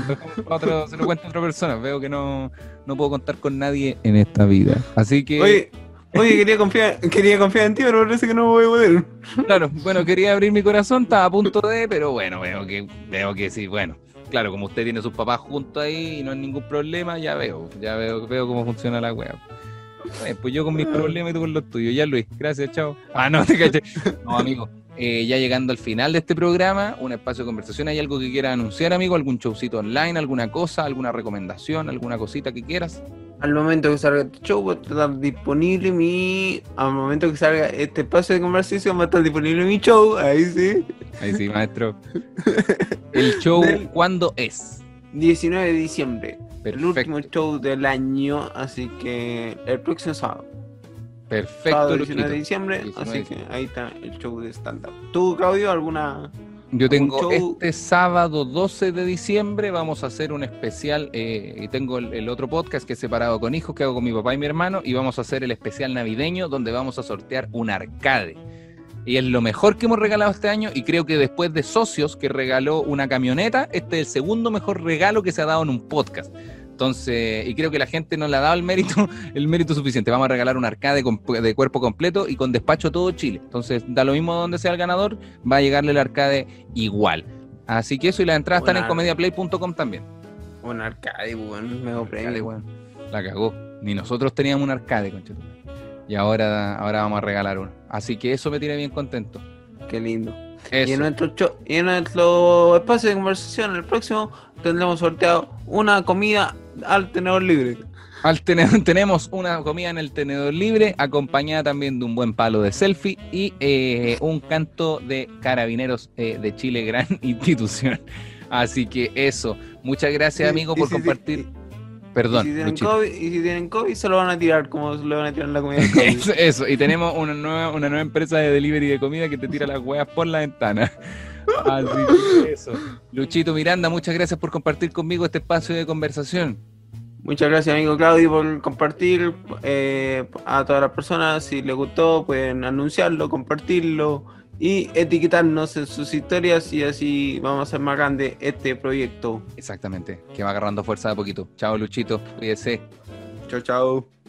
otro- se lo cuento a otra persona. Veo que no, no puedo contar con nadie en esta vida. Así que, Oye, oye, quería confiar, quería confiar en ti, pero parece que no voy a poder. claro, bueno, quería abrir mi corazón, estaba a punto de, pero bueno, veo que, veo que sí, bueno. Claro, como usted tiene sus papás juntos ahí y no hay ningún problema, ya veo, ya veo, veo cómo funciona la web. Pues yo con mis problemas y tú con los tuyos. Ya, Luis, gracias, chao. Ah, no, [laughs] te caché. No, amigo. eh, ya llegando al final de este programa, un espacio de conversación. ¿Hay algo que quieras anunciar, amigo? ¿Algún showcito online? ¿Alguna cosa? ¿Alguna recomendación? ¿Alguna cosita que quieras? Al momento que salga este show va a estar disponible mi... Al momento que salga este espacio de conversación va a estar disponible mi show, ahí sí. Ahí sí, maestro. [laughs] ¿El show cuándo es? 19 de diciembre. El último show del año, así que el próximo sábado. Perfecto, sábado Luchito. 19 de diciembre, 19 así que ahí está el show de stand-up. ¿Tú, Claudio, alguna...? Yo tengo este sábado 12 de diciembre, vamos a hacer un especial, eh, y tengo el, el otro podcast que es separado con hijos, que hago con mi papá y mi hermano, y vamos a hacer el especial navideño donde vamos a sortear un arcade. Y es lo mejor que hemos regalado este año, y creo que después de Socios, que regaló una camioneta, este es el segundo mejor regalo que se ha dado en un podcast. Entonces, y creo que la gente no le ha dado el mérito, [laughs] el mérito suficiente. Vamos a regalar un arcade de cuerpo completo y con despacho a todo Chile. Entonces, da lo mismo donde sea el ganador, va a llegarle el arcade igual. Así que eso y las entradas están en comediaplay.com también. Un arcade, weón, mega Arcade, premio. weón. La cagó. Ni nosotros teníamos un arcade, conchetumare. Y ahora, ahora vamos a regalar uno. Así que eso me tiene bien contento. Qué lindo. Y en, nuestro y en nuestro espacio de conversación, el próximo, tendremos sorteado una comida al tenedor libre. Al tenedor- [laughs] tenemos una comida en el tenedor libre, acompañada también de un buen palo de selfie y eh, un canto de carabineros eh, de Chile, gran [laughs] institución. Así que eso. Muchas gracias, amigo, por compartir. Perdón. y, si tienen. COVID, y si tienen COVID, se lo van a tirar como se lo van a tirar en la comida del COVID. [laughs] Eso, eso. Y tenemos una nueva, una nueva empresa de delivery de comida que te tira las huevas por la ventana. [laughs] Así que eso. Luchito Miranda, muchas gracias por compartir conmigo este espacio de conversación. Muchas gracias, amigo Claudio, por compartir. eh, a todas las personas, si les gustó, pueden anunciarlo, compartirlo y etiquetarnos en sus historias. Y así vamos a hacer más grande este proyecto. Exactamente, que va agarrando fuerza de poquito. Chao, Luchito, cuídese. Chao, chao.